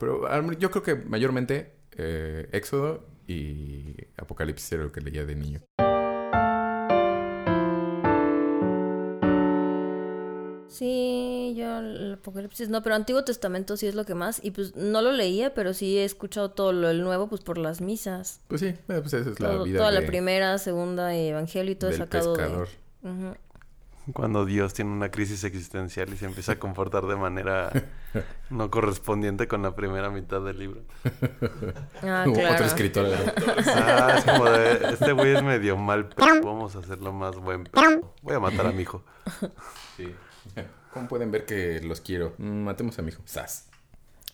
Pero yo creo que mayormente eh, Éxodo y Apocalipsis era lo que leía de niño. Sí, yo el Apocalipsis no, pero Antiguo Testamento sí es lo que más. Y pues no lo leía, pero sí he escuchado todo lo el nuevo, pues por las misas. Pues sí, eh, pues esa es la Todo- vida toda la primera, segunda y evangelio y todo del sacado pescador. de. Ujú. Cuando Dios tiene una crisis existencial y se empieza a comportar de manera no correspondiente con la primera mitad del libro. Ah, Otro claro. escritor. ¿verdad? Ah, es como de, este güey es medio mal p vamos a hacerlo más buen p Voy a matar a mi hijo. Sí. ¿Cómo pueden ver que los quiero? Mm, Matemos a mi hijo. Sas.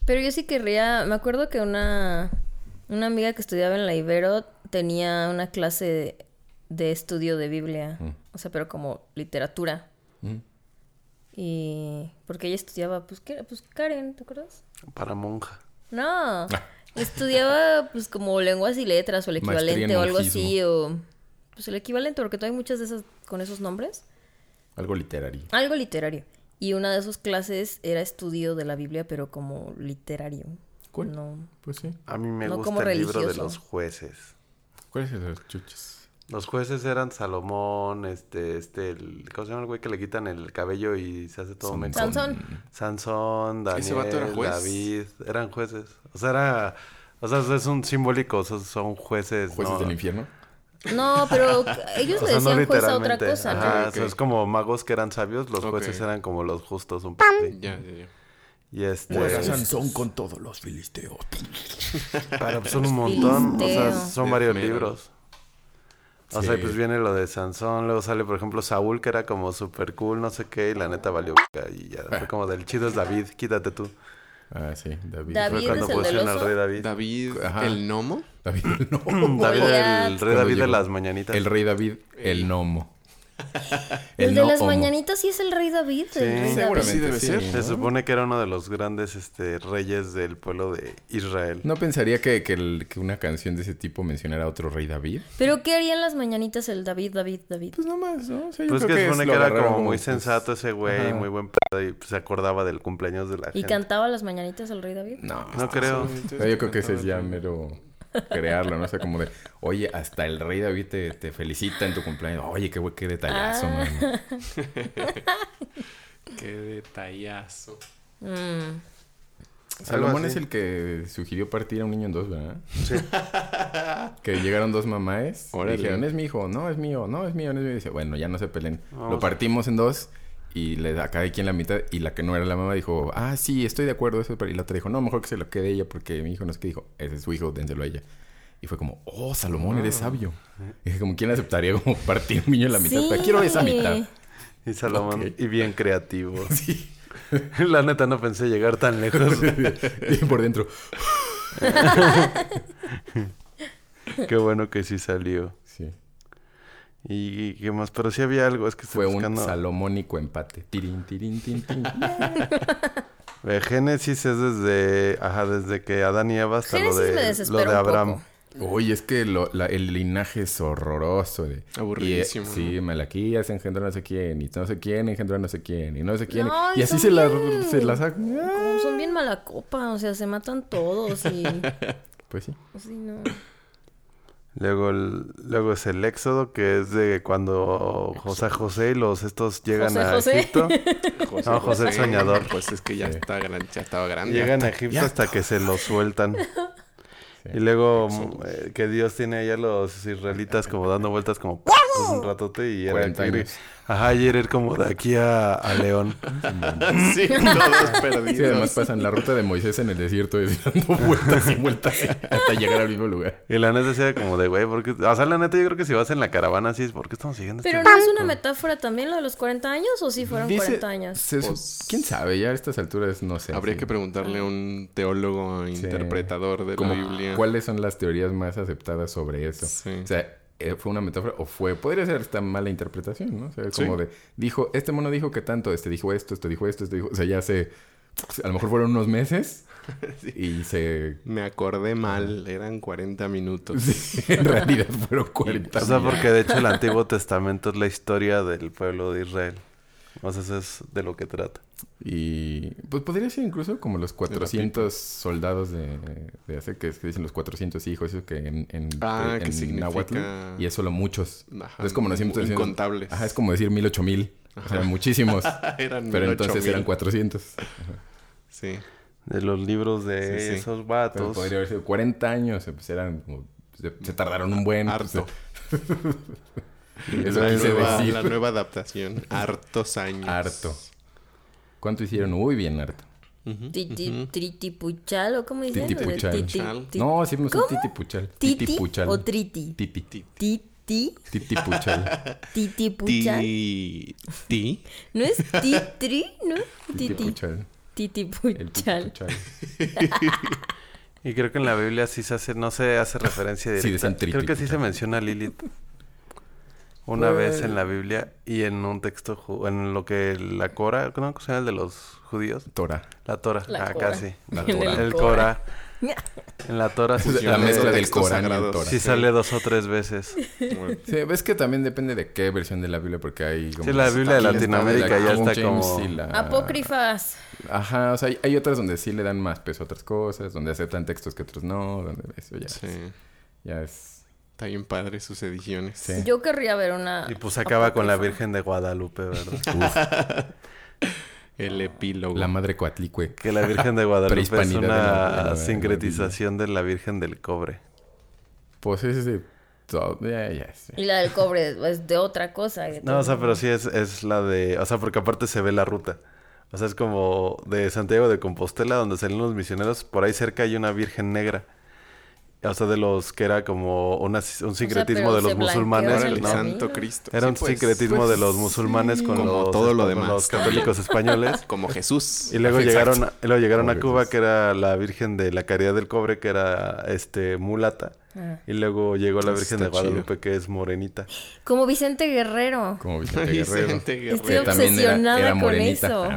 Pero yo sí querría, me acuerdo que una, una amiga que estudiaba en la Ibero tenía una clase de, estudio de Biblia, o sea, pero como literatura. Mm. Y porque ella estudiaba, pues. Pues Karen, ¿te acuerdas? Para monja. No, estudiaba pues como lenguas y letras o el equivalente o algo así, o pues el equivalente, porque todavía hay muchas de esas con esos nombres. Algo literario. Algo literario. Y una de sus clases era estudio de la Biblia, pero como literario. Cool. No. Pues sí. A mí me No gusta como el libro de los jueces. ¿Cuáles son los chuches? Los jueces eran Salomón, este, este, el, ¿cómo se llama el güey que le quitan el cabello y se hace todo menso? Sansón. Sansón, ¿Ese vato era Daniel, juez? David, eran jueces. O sea, era, o sea, es un simbólico, o sea, son jueces. ¿Jueces no- del infierno? No, pero ellos O le sea, no decían juez a otra literalmente. cosa, ¿no? Ajá, Ok, o sea, es como magos que eran sabios, los jueces eran como los justos un poco. así. Ya, ya, ya. Y este, Juega Sansón con todos los filisteos. pero pues son un montón, o sea, Filisteo. son varios libros. O Sí. sea, pues viene lo de Sansón, luego sale, por ejemplo, Saúl, que era como super cool, no sé qué, y la neta valió y ya fue como del chido es David, quítate tú. Ah, sí, David. David. Fue cuando pusieron al rey David. David, Ajá. el gnomo. David el gnomo. David, el rey David de las mañanitas. El rey David, el gnomo. El, de las gnomo. mañanitas sí es el rey David. Sí, el rey David. Seguramente Sí, debe sí, ser. Se ¿no? supone que era uno de los grandes este, reyes del pueblo de Israel. No pensaría que, que, el- que una canción de ese tipo mencionara a otro rey David. Pero ¿qué harían las mañanitas el David, David, David? Pues nomás, ¿no? O sea, yo Pues creo que se es- supone que era como muy pues, sensato ese güey, ajá. muy buen pedo, y se acordaba del cumpleaños de la ¿Y gente. cantaba las mañanitas el rey David? No, No creo. Yo creo que ese es ya mero crearlo, ¿no? O sea, como de, oye, hasta el rey David te, te felicita en tu cumpleaños. Oye, qué qué detallazo, Ah. man. Qué detallazo. Mm. Salomón es el que sugirió partir a un niño en dos, ¿verdad? Sí. que llegaron dos mamás dijeron, es mi hijo, no, es mío, no, es mío, no es mío. Y dice, bueno, ya no se peleen. Vamos. Lo partimos en dos y le da a cada quien la mitad. Y la que no era la mamá dijo, ah, sí, estoy de acuerdo. Eso, pero- y la otra dijo, no, mejor que se lo quede ella porque mi hijo no es que dijo, ese es su hijo, dénselo a ella. Y fue como, oh, Salomón, eres sabio. Y dije, como, ¿quién aceptaría como partir un niño en la mitad? Sí. Pero quiero esa mitad. Y Salomón, y bien creativo. Sí. la neta no pensé llegar tan lejos. y por dentro, Qué bueno que sí salió. sí. Y, qué más, pero sí había algo, es que estoy Fue un salomónico empate. Tirín, tirín, tin, tin. Eh, Génesis es desde, ajá, desde que Adán y Eva hasta lo Génesis me de, lo de un Abraham. poco. Oye, es que lo- la- el linaje es horroroso. de- Aburridísimo, y, eh, sí, Malaquías engendró no sé quién, y no sé quién engendró no sé quién, y no sé quién. No, y y así se la, bien- se la saca. Como son bien mala copa, o sea, se matan todos y... Pues sí. Así no. Luego, el- luego es el Éxodo, que es de cuando José José y los estos llegan José a José. Egipto. No, José el soñador. Pues es que ya, Sí. está gran- ya estaba grande. Llegan a Egipto hasta que se los sueltan. Y luego eh, que Dios tiene allá a los israelitas como dando vueltas como pues, un ratote y era 40 ir- años. Ajá, y era como de aquí a, a León. Sí, todos perdidos. Sí, además pasan la ruta de Moisés en el desierto y dando vueltas y vueltas hasta llegar al mismo lugar. Y la neta era como de, güey, porque... O sea, la neta yo creo que si vas en la caravana así es, ¿por qué estamos siguiendo Pero este no es una metáfora también lo de los 40 años o sí fueron Dice- 40 años. se Pues- ¿Quién sabe? Ya a estas alturas no sé. Habría sí. que preguntarle a un teólogo interpretador de Como, la Biblia. ¿Cuáles son las teorías más aceptadas sobre eso? Sí. O sea, ¿fue una metáfora o fue... Podría ser esta mala interpretación, ¿no? O sea, Sí. como de... Dijo, este mono dijo que tanto, este dijo esto, este dijo esto, este dijo... O sea, ya se... A lo mejor fueron unos meses y se... Me acordé mal, eran 40 minutos. sí, en realidad fueron 40 O sea, días. porque de hecho el Antiguo Testamento es la historia del pueblo de Israel. O sea, eso es de lo que trata. Y pues podría ser incluso como los 400 soldados de, de hace que, que dicen los 400 hijos, eso que en, en, Ah, que en significa- náhuatl, y es solo muchos. Ajá, es como diciendo- incontables. Ajá, es como decir mil, ocho mil. O sea, muchísimos. Eran pero entonces mil. eran 400. Sí. De los libros de Sí, sí. esos Pero vatos. podría haber sido 40 años. Pues eran como- se, se tardaron un buen. Harto. pues, eso la, quise nueva, decir. la nueva adaptación. Hartos años. Harto. ¿Cuánto hicieron? Uy, bien harto. Tritipuchal o cómo dicen? Titipuchal. Titi- ti- No, hicimos un ¿Cómo? titipuchal. ¿Titi Titipuchal. o triti? Titi. Titi, Titipuchal. titipuchal. Ti. Ti. ¿No es titri? ¿No? Titi. Titipuchal. Titipuchal. Y creo que en la Biblia sí se hace, no se hace referencia Sí, directa. creo que sí se menciona a Lilith una Pues- vez en la Biblia y en un texto, ju- en lo que la Cora, ¿no? ¿Cómo se llama el de los judíos? Tora. La Tora, La ah, Cora. casi. La En Tora. El Cora. Cora. En la Tora sí, La mezcla del Corán y el. Tora. sí sale dos o tres veces. Sí, ves que también depende de qué versión de la Biblia, porque hay como... Sí, la Biblia de Latinoamérica la ya está como- la- Apócrifas. Ajá, o sea, hay, hay otras donde sí le dan más peso a otras cosas, donde aceptan textos que otros no, donde eso ya, sí. ya es... Está bien padre sus ediciones. Sí. Yo querría ver una. Y pues acaba con la. Virgen de Guadalupe, ¿verdad? El epílogo. La madre coatlicue. Que la Virgen de Guadalupe es Prehispanidad de la- de la- de una la sincretización de la Virgen del Cobre. Pues es de... todo- ya, ya, sí. Y la del cobre es de otra cosa. No, o sea, pero sí es, es la de... O sea, porque aparte se ve la ruta. O sea, es como de Santiago de Compostela, donde salen los misioneros. Por ahí cerca hay una Virgen negra. O sea, de los que era como una- un sincretismo de los musulmanes. el. Santo Cristo. Era Sí, un pues, sincretismo pues, de los musulmanes con, como los, todo lo con demás. los católicos españoles. Como Jesús. Y luego Exacto. llegaron, a- y luego llegaron a Cuba, Jesús. que era la Virgen de la Caridad del Cobre, que era este mulata. Ah. Y luego llegó la Virgen de Guadalupe, que es morenita. Como Vicente Guerrero. Como Vicente Guerrero. Vicente Guerrero. Estoy Que también era, obsesionada era con eso.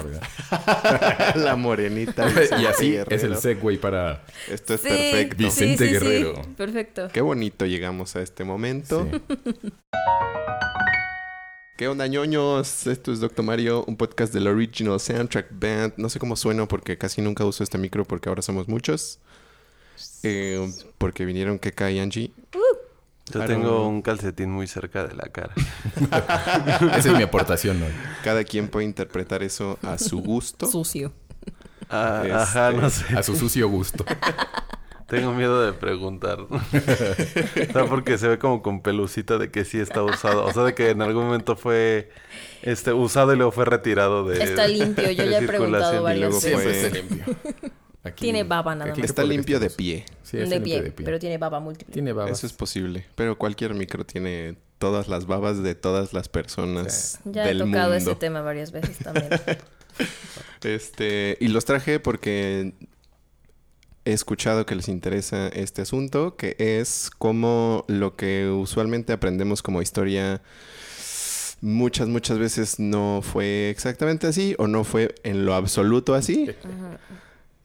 Ah, la morenita. y así Guerrero. es el segue para... Esto es Sí, perfecto. Vicente sí, sí. Guerrero. Perfecto. Qué bonito llegamos a este momento. Sí. ¿Qué onda, ñoños? Esto es Doctor Mario, un podcast del Original Soundtrack Band. No sé cómo sueno porque casi nunca uso este micro porque ahora somos muchos. Eh, porque vinieron Keka y Angie. Yo tengo un calcetín muy cerca de la cara. Esa es mi aportación hoy. Cada quien puede interpretar eso a su gusto. Sucio. Ah, Este- Ajá, no sé. A su sucio gusto. Tengo miedo de preguntar. o sea, porque se ve como con pelucita de que sí está usado. O sea, de que en algún momento fue este usado y luego fue retirado de Está limpio, yo ya he preguntado varias luego veces. fue- Siempre está limpio. Aquí- Tiene baba nada más. Está limpio de pie. Sí, está de, limpio pie, de pie. pero tiene baba múltiple. Tiene babas. Eso es posible. Pero cualquier micro tiene todas las babas de todas las personas Ya he del tocado mundo. ese tema varias veces también. Este, y los traje porque he escuchado que les interesa este asunto, que es como lo que usualmente aprendemos como historia muchas, muchas veces no fue exactamente así o no fue en lo absoluto así.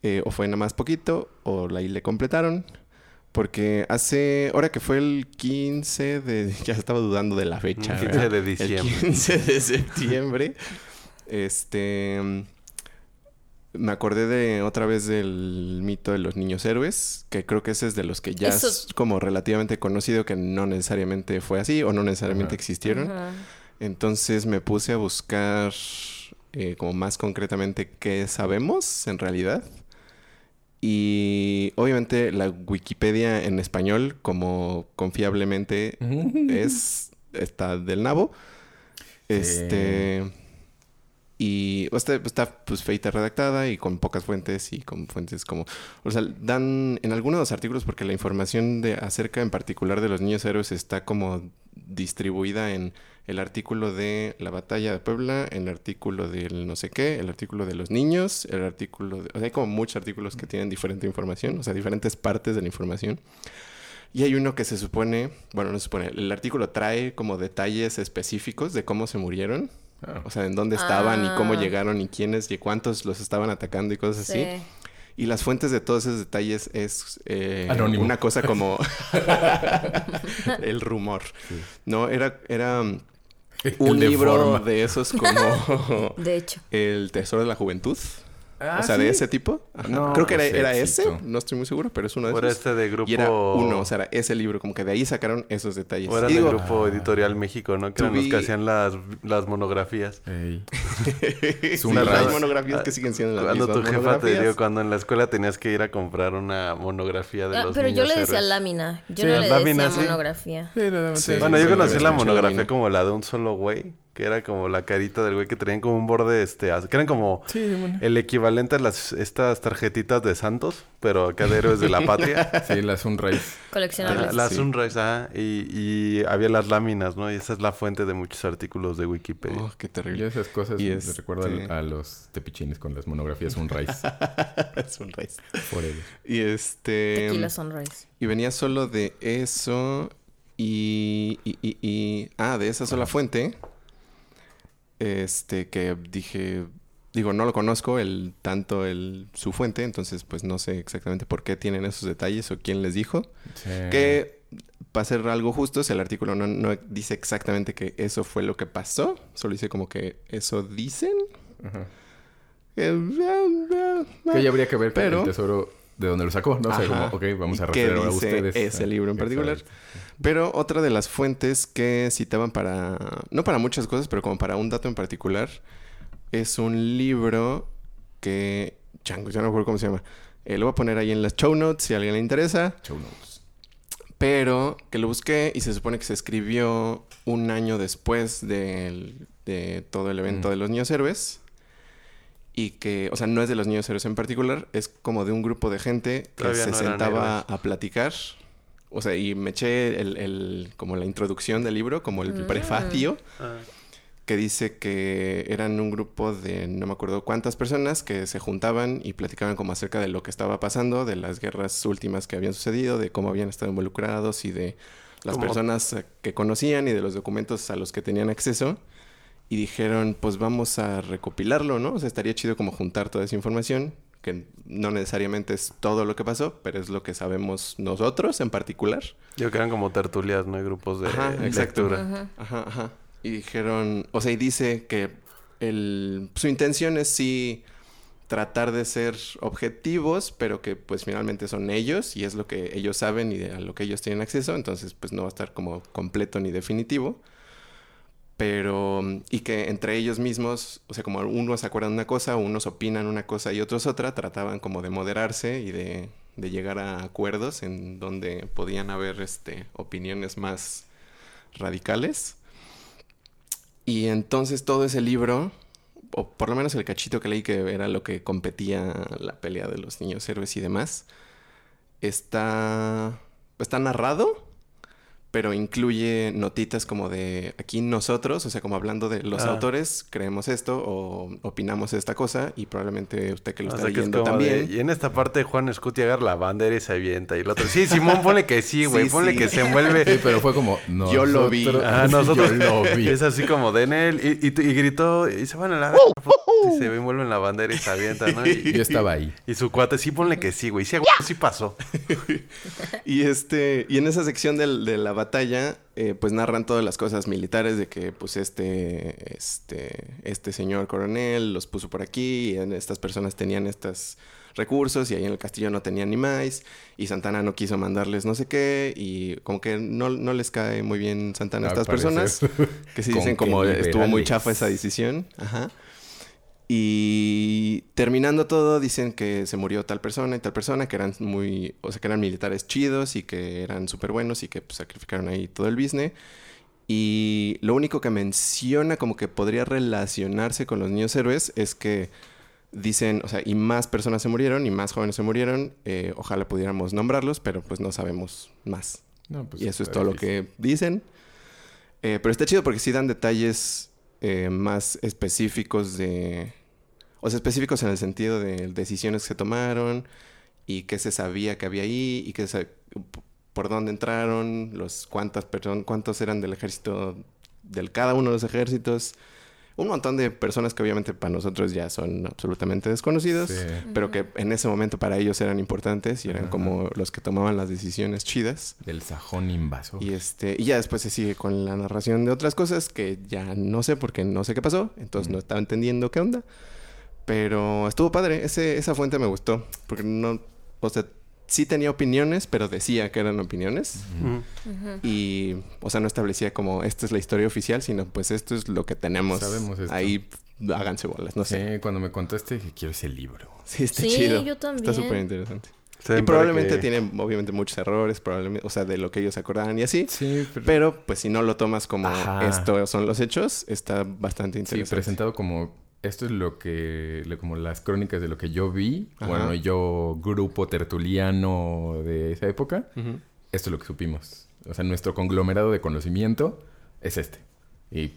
Eh, o fue nada más poquito o la ahí le completaron. Porque hace, ahora que fue el 15 de, ya estaba dudando de la fecha. 15 ¿verdad? de El diciembre. 15 de septiembre. este. Me acordé de otra vez del mito de los niños héroes, que creo que ese es de los que ya Eso- es como relativamente conocido, que no necesariamente fue así o no necesariamente Ajá. existieron. Ajá. Entonces me puse a buscar eh, como más concretamente qué sabemos en realidad. Y obviamente la Wikipedia en español, como confiablemente es, está del nabo. Este. Y sea, está pues feita redactada y con pocas fuentes y con fuentes como... O sea, dan en algunos de los artículos porque la información de acerca en particular de los niños héroes está como distribuida en el artículo de la batalla de Puebla, el artículo del no sé qué, el artículo de los niños, el artículo de... O sea, hay como muchos artículos que tienen diferente información, o sea, diferentes partes de la información. Y hay uno que se supone, bueno, no se supone, el artículo trae como detalles específicos de cómo se murieron. O sea, en dónde estaban y cómo Ah. llegaron y quiénes y cuántos los estaban atacando y cosas así. Sí. Y las fuentes de todos esos detalles es eh, Anónimo. una cosa como el rumor. No, era, era un de libro forma. de esos como De hecho. El Tesoro de la Juventud. Ah, o sea, ¿sí? de ese tipo. No, Creo que era, era ese. No estoy muy seguro, pero es uno de O esos. era este de grupo... Y era uno, o sea, era ese libro. Como que de ahí sacaron esos detalles. O era del grupo Editorial México, ¿no? Que eran los tuvi- que hacían las, las monografías. Ey. sí, las monografías que siguen siendo las Cuando tu jefa te dio, cuando en la escuela tenías que ir a comprar una monografía de Ah, los pero yo niños le decía héroes. lámina. Yo Sí, no le lámina, decía sí. monografía. Bueno, yo conocí la monografía como la de un solo güey, que era como la carita del güey que traían como un borde, este, que eran como Sí, bueno. el equivalente a las estas tarjetitas de Santos, pero acá de héroes de la patria. Sí, la Sunrise. Coleccionables. la Sí. Sunrise, ah, y, y había las láminas, ¿no? Y esa es la fuente de muchos artículos de Wikipedia. Oh, qué Y terrible. esas cosas Y me este- a los tepichines con las monografías Sunrise. es un rey. Forever. Y este... Tequila Sunrise. Y venía solo de eso y, y, y, y- Ah, de esa sola fuente. Este, que dije... Digo, no lo conozco el tanto el su fuente, entonces pues no sé exactamente por qué tienen esos detalles o quién les dijo. Sí. Que, para ser algo justos, el artículo no, no dice exactamente que eso fue lo que pasó. Solo dice como que eso dicen. Ajá. Eh, eh, eh, Que ya habría que ver Pero- el tesoro de dónde lo sacó, ¿no? O sea, como, ok, vamos a ¿Y qué referir a ustedes. ese libro en particular? Pero otra de las fuentes que citaban para, no para muchas cosas, pero como para un dato en particular, es un libro que, chango, ya no me acuerdo cómo se llama. Eh, lo voy a poner ahí en las show notes si a alguien le interesa, Show notes. pero que lo busqué y se supone que se escribió un año después del- de todo el evento Mm. de los niños héroes. Y que, o sea, no es de los niños héroes en particular, es como de un grupo de gente que Todavía se no sentaba héroes. a platicar. O sea, y me eché el, el- como la introducción del libro, como el Mm. prefacio, Ah. que dice que eran un grupo de no me acuerdo cuántas personas que se juntaban y platicaban como acerca de lo que estaba pasando, de las guerras últimas que habían sucedido, de cómo habían estado involucrados y de las Como- personas que conocían y de los documentos a los que tenían acceso. Y dijeron, pues vamos a recopilarlo, ¿no? O sea, estaría chido como juntar toda esa información, que no necesariamente es todo lo que pasó, pero es lo que sabemos nosotros en particular. Yo creo que eran como tertulias, ¿no? Y grupos de Ajá, exacto. lectura. Ajá. Ajá, ajá. Y dijeron, o sea, y dice que el, su intención es sí tratar de ser objetivos, pero que pues finalmente son ellos y es lo que ellos saben y a lo que ellos tienen acceso, entonces pues no va a estar como completo ni definitivo. Pero, y que entre ellos mismos, o sea, como unos acuerdan una cosa, unos opinan una cosa y otros otra, trataban como de moderarse y de, de llegar a acuerdos en donde podían haber este, opiniones más radicales. Y entonces todo ese libro, o por lo menos el cachito que leí que era lo que competía la pelea de los niños héroes y demás, está, está narrado, pero incluye notitas como de aquí nosotros, o sea, como hablando de los Ah. autores, creemos esto o opinamos esta cosa y probablemente usted que lo O está sea, que es leyendo como de- también. y en esta parte Juan Scuti agarra la bandera y se avienta. Y el otro, sí, Simón, ponle que sí, güey. Sí, ponle sí. que se envuelve. Sí, pero fue como... Yo lo vi. nosotros- Ah, nosotros. Yo lo vi. Es así como de en él. Y, y, y gritó, y se van a la... Y se envuelve en la bandera y se avienta, ¿no? Y, Yo estaba ahí. y su cuate, sí, ponle que sí, güey. Sí, güey, sí pasó. Y este, y en esa sección del- de la batalla, eh, pues narran todas las cosas militares de que, pues, este, este, este señor coronel los puso por aquí, y estas personas tenían estos recursos, y ahí en el castillo no tenían ni más, y Santana no quiso mandarles no sé qué, y como que no, no les cae muy bien Santana a estas personas, que sí Con dicen como estuvo muy chafa esa decisión. Ajá. Y terminando todo, dicen que se murió tal persona y tal persona, que eran muy, o sea, que eran militares chidos y que eran súper buenos y que pues, sacrificaron ahí todo el business. Y lo único que menciona como que podría relacionarse con los niños héroes es que dicen, o sea, y más personas se murieron y más jóvenes se murieron. eh, ojalá pudiéramos nombrarlos, pero pues no sabemos más. No, pues y eso es todo difícil. lo que dicen. Eh, pero está chido porque sí dan detalles eh, más específicos de... O sea, específicos en el sentido de decisiones que tomaron y qué se sabía que había ahí y qué se- por dónde entraron, los cuántas personas, cuántos eran del ejército, del cada uno de los ejércitos, un montón de personas que obviamente para nosotros ya son absolutamente desconocidos, Sí. pero que en ese momento para ellos eran importantes y eran Ajá. como los que tomaban las decisiones chidas. Del sajón invasor. Y este, y ya después se sigue con la narración de otras cosas que ya no sé porque no sé qué pasó, entonces no estaba entendiendo qué onda. Pero estuvo padre, ese, esa fuente me gustó, porque no, o sea, sí tenía opiniones, pero decía que eran opiniones. Y, o sea, no establecía como esta es la historia oficial, sino pues esto es lo que tenemos. Sabemos esto. Ahí háganse bolas, no sé. Sí, cuando me contaste que quiero ese libro. Sí, está Sí, chido. yo también. Está súper interesante. Y probablemente que- tiene, obviamente, muchos errores, probablemente, o sea, de lo que ellos acordaban y así. Sí, pero, Pero, pues, si no lo tomas como Ajá. esto son los hechos, está bastante sí, interesante. presentado como esto es lo que, lo- como las crónicas de lo que yo vi. Ajá. Bueno, yo, grupo tertuliano de esa época, esto es lo que supimos. O sea, nuestro conglomerado de conocimiento es este. Y,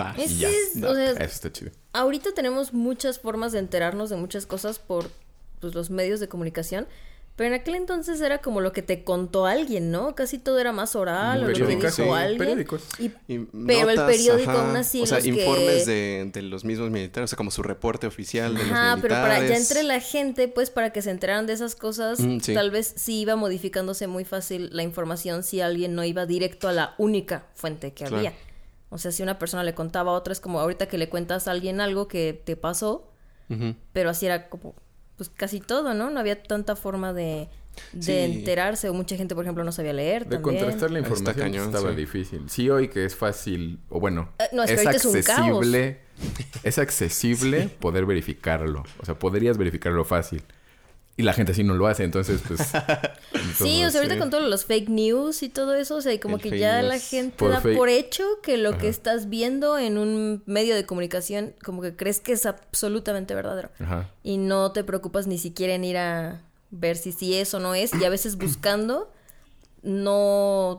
Va. Es y ya. o sea, Eso está chido. ahorita tenemos muchas formas de enterarnos de muchas cosas por pues, los medios de comunicación. Pero en aquel entonces era como lo que te contó alguien, ¿no? Casi todo era más oral o lo que dijo sí, alguien. periódicos. Y- Y pero el periódico ajá. aún así O sea, los que- informes de, de los mismos militares, o sea, como su reporte oficial de los Ajá, militares. pero para ya entre la gente, pues para que se enteraran de esas cosas, Mm, sí. tal vez sí iba modificándose muy fácil la información si alguien no iba directo a la única fuente que Claro. había. O sea, si una persona le contaba a otra, es como ahorita que le cuentas a alguien algo que te pasó, pero así era como, pues casi todo, ¿no? No había tanta forma de, de Sí. enterarse, o mucha gente, por ejemplo, no sabía leer De también. contrastar la información cañón, estaba sí. difícil. Sí, hoy que es fácil, o bueno, Eh, no, es que es ahorita es un caos. accesible, es accesible poder verificarlo. O sea, podrías verificarlo fácil. Y la gente así no lo hace, entonces pues... Sí, o sea, ahorita sí. con todos los fake news y todo eso, o sea, y como El que ya la gente Por da fake- por hecho que lo que estás viendo en un medio de comunicación, como que crees que es absolutamente verdadero. Ajá. Y no te preocupas ni siquiera en ir a ver si sí es o no es. Y a veces buscando, no...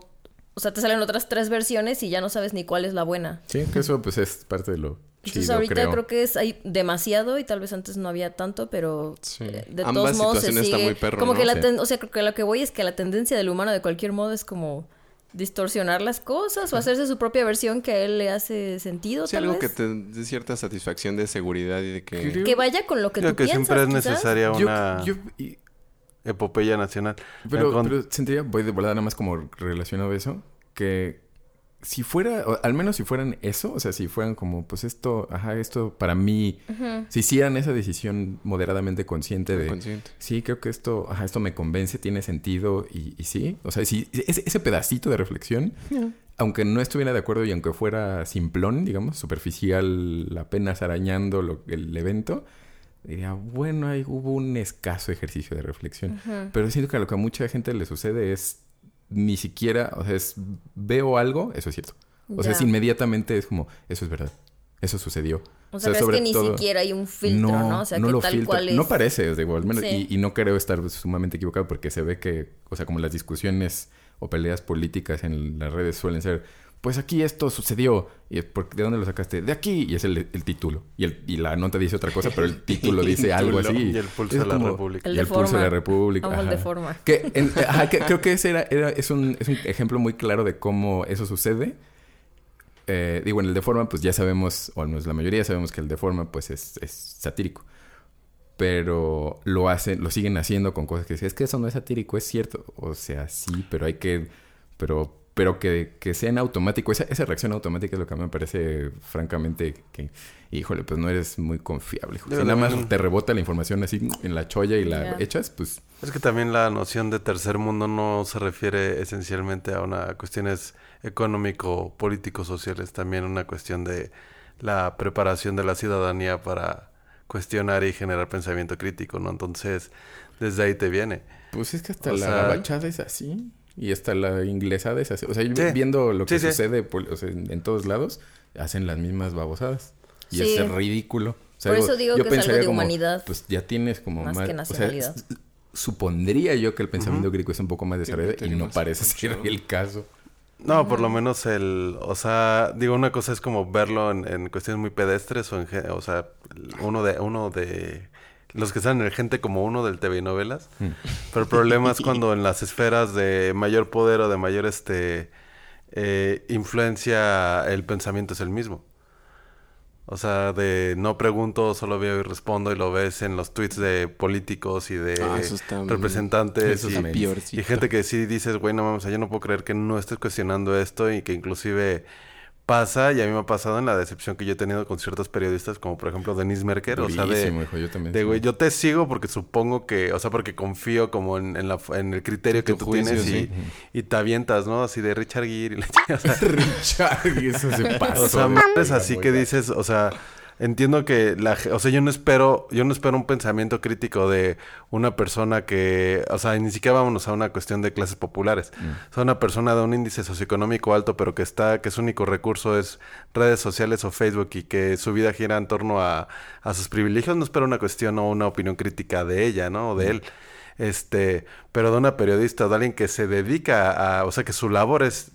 O sea, te salen otras tres versiones y ya no sabes ni cuál es la buena. Sí, que eso pues es parte de lo Entonces chido, ahorita creo. creo. que es hay demasiado y tal vez antes no había tanto, pero Sí. de Ambas todos modos se situaciones está sigue muy perro, como ¿no? que la Sí. ten- o sea, creo que lo que voy es que la tendencia del humano de cualquier modo es como distorsionar las cosas o hacerse su propia versión que a él le hace sentido Sí, tal algo que vez. te dé cierta satisfacción de seguridad y de que... Creo- Que vaya con lo que Creo tú que piensas, siempre es quizás. necesaria Yo- una yo- y- epopeya nacional. pero, Con- pero sentiría, voy de volada nada más como relacionado a eso, que si fuera, o al menos si fueran eso, o sea, si fueran como, pues esto, ajá, esto para mí, si hicieran esa decisión moderadamente consciente de, Consciente. sí, creo que esto, ajá, esto me convence, tiene sentido y, y sí, o sea, si ese, ese pedacito de reflexión, aunque no estuviera de acuerdo y aunque fuera simplón, digamos, superficial, apenas arañando lo- el evento, diría, bueno, ahí hubo un escaso ejercicio de reflexión. Pero siento que a lo que a mucha gente le sucede es ni siquiera, o sea, es veo algo, eso es cierto. O sea, es inmediatamente es como, eso es verdad. Eso sucedió. O sea, crees que ni siquiera hay un filtro, ¿no? O sea, que lo tal cual es. No parece, digo, al menos, Sí. y, y no creo estar sumamente equivocado porque se ve que, o sea, como las discusiones o peleas políticas en las redes suelen ser, pues aquí esto sucedió. Y es porque, ¿de dónde lo sacaste? De aquí. Y es el, el título. Y, el, y la nota dice otra cosa, pero el título dice algo así. Y el pulso Es de la como- República. El y el pulso de la República. Amo el de forma. Que, en- ajá, que creo que ese era, era- es, un, es un ejemplo muy claro de cómo eso sucede. Eh, digo, en el de forma, pues ya sabemos, o al menos la mayoría sabemos que el de forma, pues es, es satírico. Pero lo hacen, lo siguen haciendo con cosas que dicen, es que eso no es satírico, es cierto. O sea, sí, pero hay que, pero, pero que, que sea en automático. Esa, esa reacción automática es lo que a mí me parece, francamente, que, híjole, pues no eres muy confiable. Si nada más te rebota la información así en la cholla y la echas, pues Es que también la noción de tercer mundo no se refiere esencialmente a una cuestiones económico, político, sociales, también una cuestión de la preparación de la ciudadanía para cuestionar y generar pensamiento crítico, ¿no? Entonces, desde ahí te viene. Pues es que hasta O la sea- gabachada es así. Y hasta la inglesada es así. O sea, yo Sí. viendo lo que Sí, sí. sucede por- o sea, en, en todos lados, hacen las mismas babosadas. Y Sí. es ridículo. O sea, Por eso digo yo que es algo pensaría de como, humanidad, Pues ya tienes como más más... que o sea, nacionalidad. supondría yo que el pensamiento griego es un poco más desarrollado y no parece ser el caso. No, por lo menos el, o sea, digo, una cosa es como verlo en, en cuestiones muy pedestres o en, o sea, uno de, uno de, los que están en el gente como uno del TV y novelas, Mm. pero el problema es cuando en las esferas de mayor poder o de mayor, este, eh, influencia, el pensamiento es el mismo. O sea, de no pregunto, solo veo y respondo y lo ves en los tweets de políticos y de Ah, eso está muy- representantes eso y, está peorcito. y gente que sí dices, güey, no mames, o sea, yo no puedo creer que no estés cuestionando esto y que inclusive pasa y a mí me ha pasado en la decepción que yo he tenido con ciertos periodistas como por ejemplo Denise Merker, o sea, de, hijo, yo también. de sí. güey, yo te sigo porque supongo que, o sea, porque confío como en, en la, en el criterio que tú juicio, tienes y, sí. y te avientas, ¿no? Así de Richard Gere y la o sea, Richard, eso se pasó. o sea, madres así que dices, o sea, entiendo que la, o sea, yo no espero, yo no espero un pensamiento crítico de una persona que, o sea, ni siquiera vámonos a una cuestión de clases populares. O sea, una persona de un índice socioeconómico alto, pero que está, que su único recurso es redes sociales o Facebook y que su vida gira en torno a, a sus privilegios, no espero una cuestión o una opinión crítica de ella, ¿no? O de él. Este, pero de una periodista o de alguien que se dedica a, o sea, que su labor es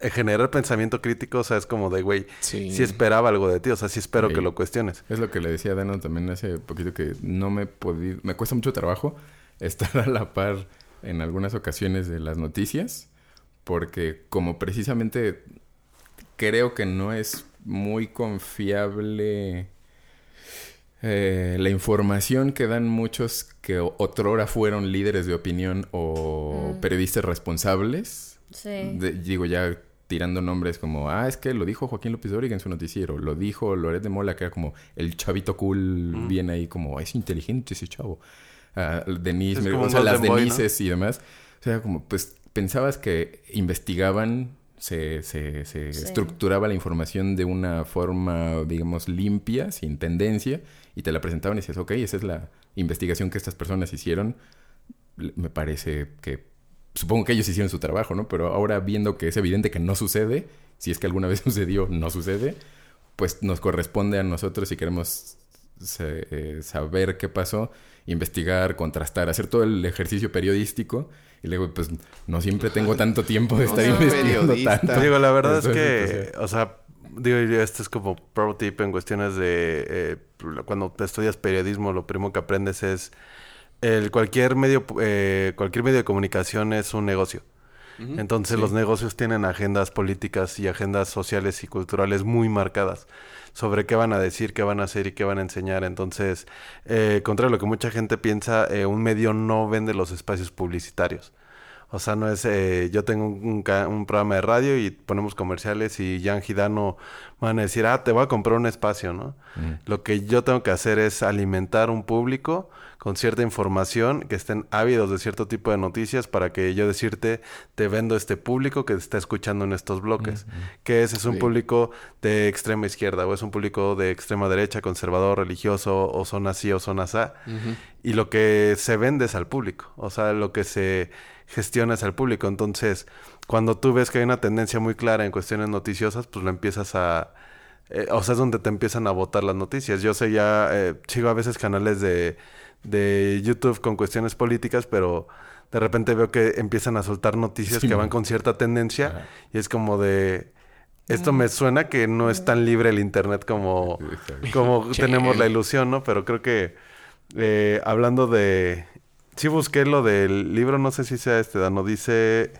generar pensamiento crítico, o sea, es como de, güey, Sí. sí esperaba algo de ti, o sea, sí espero Sí. que lo cuestiones. Es lo que le decía a Dano también hace poquito que no me he podido... Me cuesta mucho trabajo estar a la par en algunas ocasiones de las noticias porque como precisamente creo que no es muy confiable eh, la información que dan muchos que otrora fueron líderes de opinión o periodistas responsables. Sí. De- digo, ya tirando nombres como, ah, es que lo dijo Joaquín López Dóriga en su noticiero, lo dijo Loret de Mola, que era como el chavito cool, bien ahí, como, es inteligente ese chavo. Ah, Denise, Es me- como o sea, las Golden Boy, ¿no? Denises y demás. O sea, como, pues, pensabas que investigaban, se, se, se Sí. estructuraba la información de una forma, digamos, limpia, sin tendencia, y te la presentaban y decías, ok, esa es la investigación que estas personas hicieron. Me parece que supongo que ellos hicieron su trabajo, ¿no? Pero ahora viendo que es evidente que no sucede, si es que alguna vez sucedió, no sucede, pues nos corresponde a nosotros si queremos se- eh, saber qué pasó, investigar, contrastar, hacer todo el ejercicio periodístico. Y luego, pues, no siempre tengo tanto tiempo de No estar investigando periodista. tanto. Digo, la verdad es que, o sea, digo, yo, este es como pro tip en cuestiones de, eh, cuando te estudias periodismo, lo primero que aprendes es, el cualquier medio, eh, cualquier medio de comunicación es un negocio. Entonces sí. los negocios tienen agendas políticas y agendas sociales y culturales muy marcadas sobre qué van a decir, qué van a hacer y qué van a enseñar. Entonces, eh, contrario a lo que mucha gente piensa, eh, un medio no vende los espacios publicitarios. O sea, no es, eh, yo tengo un, programa de radio y ponemos comerciales y Jan Gidano van a decir, ah, te voy a comprar un espacio, ¿no? Lo que yo tengo que hacer es alimentar un público con cierta información, que estén ávidos de cierto tipo de noticias para que yo decirte, te vendo este público que te está escuchando en estos bloques. Que ese es un Sí. público de extrema izquierda o es un público de extrema derecha, conservador, religioso, o son así o son asá. Y lo que se vende es al público, o sea, lo que se gestiona es al público. Entonces, cuando tú ves que hay una tendencia muy clara en cuestiones noticiosas, pues lo empiezas a... eh, o sea, es donde te empiezan a votar las noticias. Yo sé ya, eh, sigo a veces canales de, de YouTube con cuestiones políticas, pero de repente veo que empiezan a soltar noticias Sí, que van con cierta tendencia Ajá. y es como de... Esto me suena que no es tan libre el Internet como, como tenemos la ilusión, ¿no? Pero creo que eh, hablando de... Sí busqué lo del libro, no sé si sea este, Dano, dice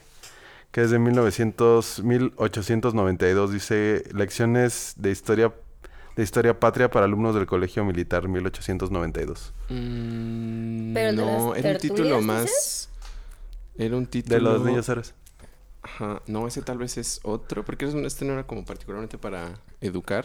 que es de 1900, 1892, dice Lecciones de Historia de Historia Patria para alumnos del Colegio Militar, 1892. Mm, Pero no, era un título más. dices? Era un título. De los niños héroes. Ajá, no, ese tal vez es otro, porque este no era como particularmente para educar.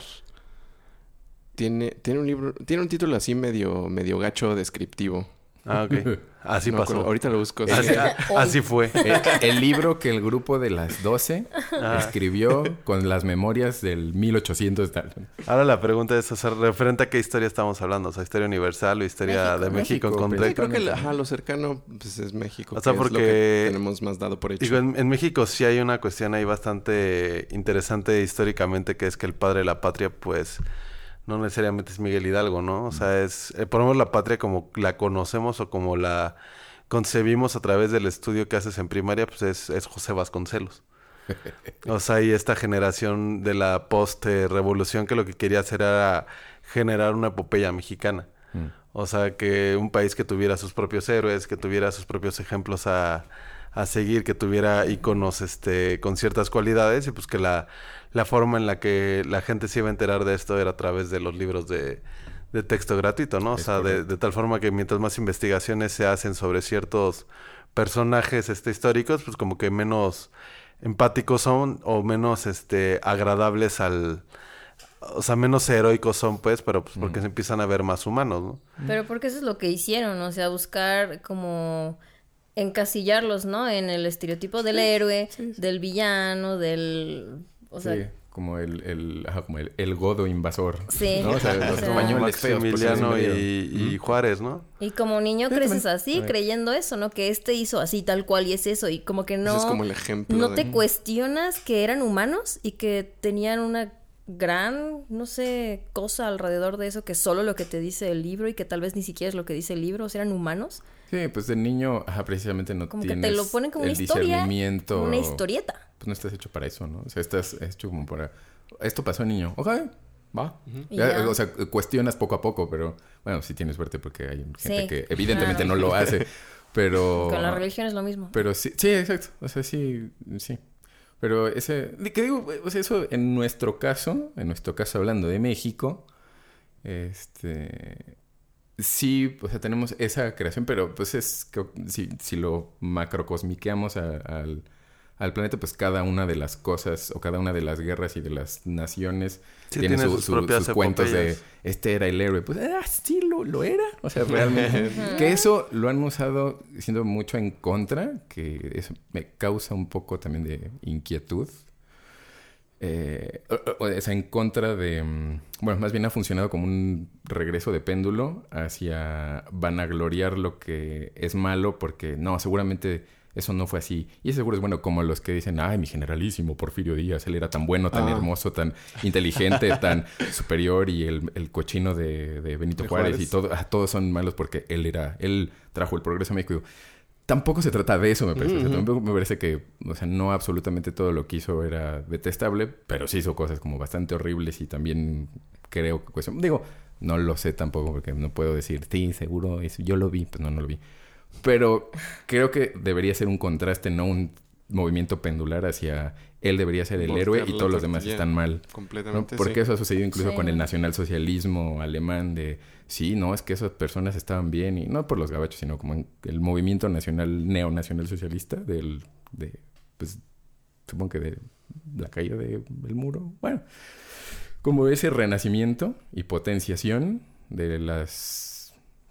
Tiene, tiene un libro, tiene un título así medio, medio gacho descriptivo. Ah, ok. Así No pasó. acuerdo, Ahorita lo busco. Así, sí. ah, así fue. Eh, el libro que el grupo de las 12 Ah. escribió con las memorias del 1800 tal. Ahora la pregunta es, o sea, referente a qué historia estamos hablando, o sea, historia universal o historia México. de México, Sí, creo que la- ajá, lo cercano pues, es México. O sea, que es lo porque- que tenemos más dado por hecho. Digo, en, en México sí hay una cuestión ahí bastante interesante históricamente, que es que el padre de la patria, pues, no necesariamente es Miguel Hidalgo, ¿no? O sea, es, eh, ponemos la patria como la conocemos o como la concebimos a través del estudio que haces en primaria, pues es, es José Vasconcelos. O sea, y esta generación de la post-revolución que lo que quería hacer era generar una epopeya mexicana. Mm. O sea, que un país que tuviera sus propios héroes, que tuviera sus propios ejemplos a, a seguir, que tuviera iconos este, con ciertas cualidades y pues que la, la forma en la que la gente se iba a enterar de esto era a través de los libros de, de texto gratuito, ¿no? O sea, de, de tal forma que mientras más investigaciones se hacen sobre ciertos personajes este, históricos, pues como que menos empáticos son o menos este agradables al o sea, menos heroicos son, pues, pero pues porque se empiezan a ver más humanos, ¿no? Pero porque eso es lo que hicieron, o sea, buscar como encasillarlos, ¿no? En el estereotipo del héroe, del villano, del... O sea, sí, como el, el, ajá, como el, el godo invasor. Sí. ¿no? O sea, los O sea, españoles feos. Maximiliano medio. y, y Juárez, ¿no? y como niño Sí, creces también. así, creyendo eso, ¿no? Que este hizo así, tal cual, y es eso, y como que no... Ese es como el ejemplo No de- te cuestionas que eran humanos y que tenían una gran, no sé, cosa alrededor de eso que solo lo que te dice el libro y que tal vez ni siquiera es lo que dice el libro, o sea, eran humanos. Sí, pues de niño, ajá, precisamente no Como que tienes te lo ponen como el una historia, una historieta. Pues no estás hecho para eso, ¿no? O sea, estás hecho como para... Esto pasó, niño. Ok, va. Ya. O sea, cuestionas poco a poco, pero... Bueno, sí tienes suerte porque hay gente Sí, que evidentemente claro. no lo hace. Pero... Con la religión es lo mismo. Pero sí, sí, exacto. O sea, sí, sí. Pero ese, ¿qué digo? Sea, eso en nuestro caso, en nuestro caso hablando de México, este, sí, o sea, tenemos esa creación, pero pues es, que si, si lo macrocosmiqueamos al, al planeta, pues cada una de las cosas o cada una de las guerras y de las naciones Sí, tiene, tiene su- sus su- propias sus cuentos de este era el héroe. Pues, ah, sí, lo, lo era. O sea, realmente. que eso lo han usado siendo mucho en contra, que eso me causa un poco también de inquietud. Eh, o, o- o sea, en contra de... mm, Bueno, más bien ha funcionado como un regreso de péndulo hacia vanagloriar lo que es malo porque no, seguramente eso no fue así. Y seguro es bueno como los que dicen, ay, mi generalísimo Porfirio Díaz, él era tan bueno, tan Ah. hermoso, tan inteligente, tan superior y el, el cochino de, de Benito De Juárez, Juárez. y todo, ah, todos son malos porque él era, él trajo el progreso a México. Tampoco se trata de eso, me parece. O sea, Ujú. tampoco me parece que, o sea, no absolutamente todo lo que hizo era detestable, pero sí hizo cosas como bastante horribles y también creo que cuestión. Digo, no lo sé tampoco porque no puedo decir, sí, seguro, eso, yo lo vi, pues no, no lo vi. Pero creo que debería ser un contraste, no un movimiento pendular hacia él debería ser el héroe y todos los demás están mal. ¿no? Completamente. Porque sí. eso ha sucedido incluso Sí. con el nacionalsocialismo alemán de sí, no, es que esas personas estaban bien y no por los gabachos, sino como en el movimiento nacional neonacional socialista del de pues supongo que de la caída de- del muro. Bueno, como ese renacimiento y potenciación de las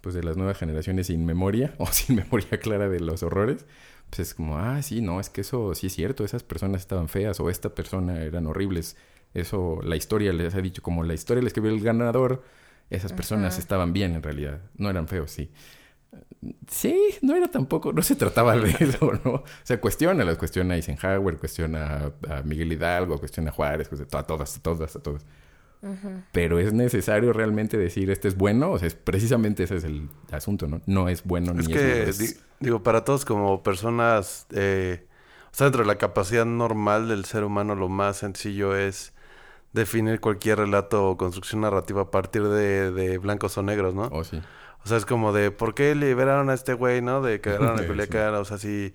pues de las nuevas generaciones sin memoria o sin memoria clara de los horrores, pues es como, ah, sí, no, es que eso sí es cierto, esas personas estaban feas o esta persona eran horribles. Eso la historia les ha dicho, como la historia le escribió el ganador, esas personas Ajá. estaban bien en realidad, no eran feos, sí. Sí, no era tampoco, no se trataba de eso, ¿no? O sea, cuestiona, las cuestiona a Eisenhower, cuestiona a, a Miguel Hidalgo, cuestiona a Juárez, cuestiona a todas, a todas, a todas. Pero es necesario realmente decir este es bueno, o sea, es precisamente ese es el asunto, ¿no? No es bueno Es ni que, es, di- digo, para todos como personas, eh, o sea, dentro de la capacidad normal del ser humano, lo más sencillo es definir cualquier relato o construcción narrativa a partir de, de blancos o negros, ¿no? Oh, sí. O sea, es como de, ¿por qué liberaron a este güey, no? De que agarraron a Sí, Culiacán, o sea, sí...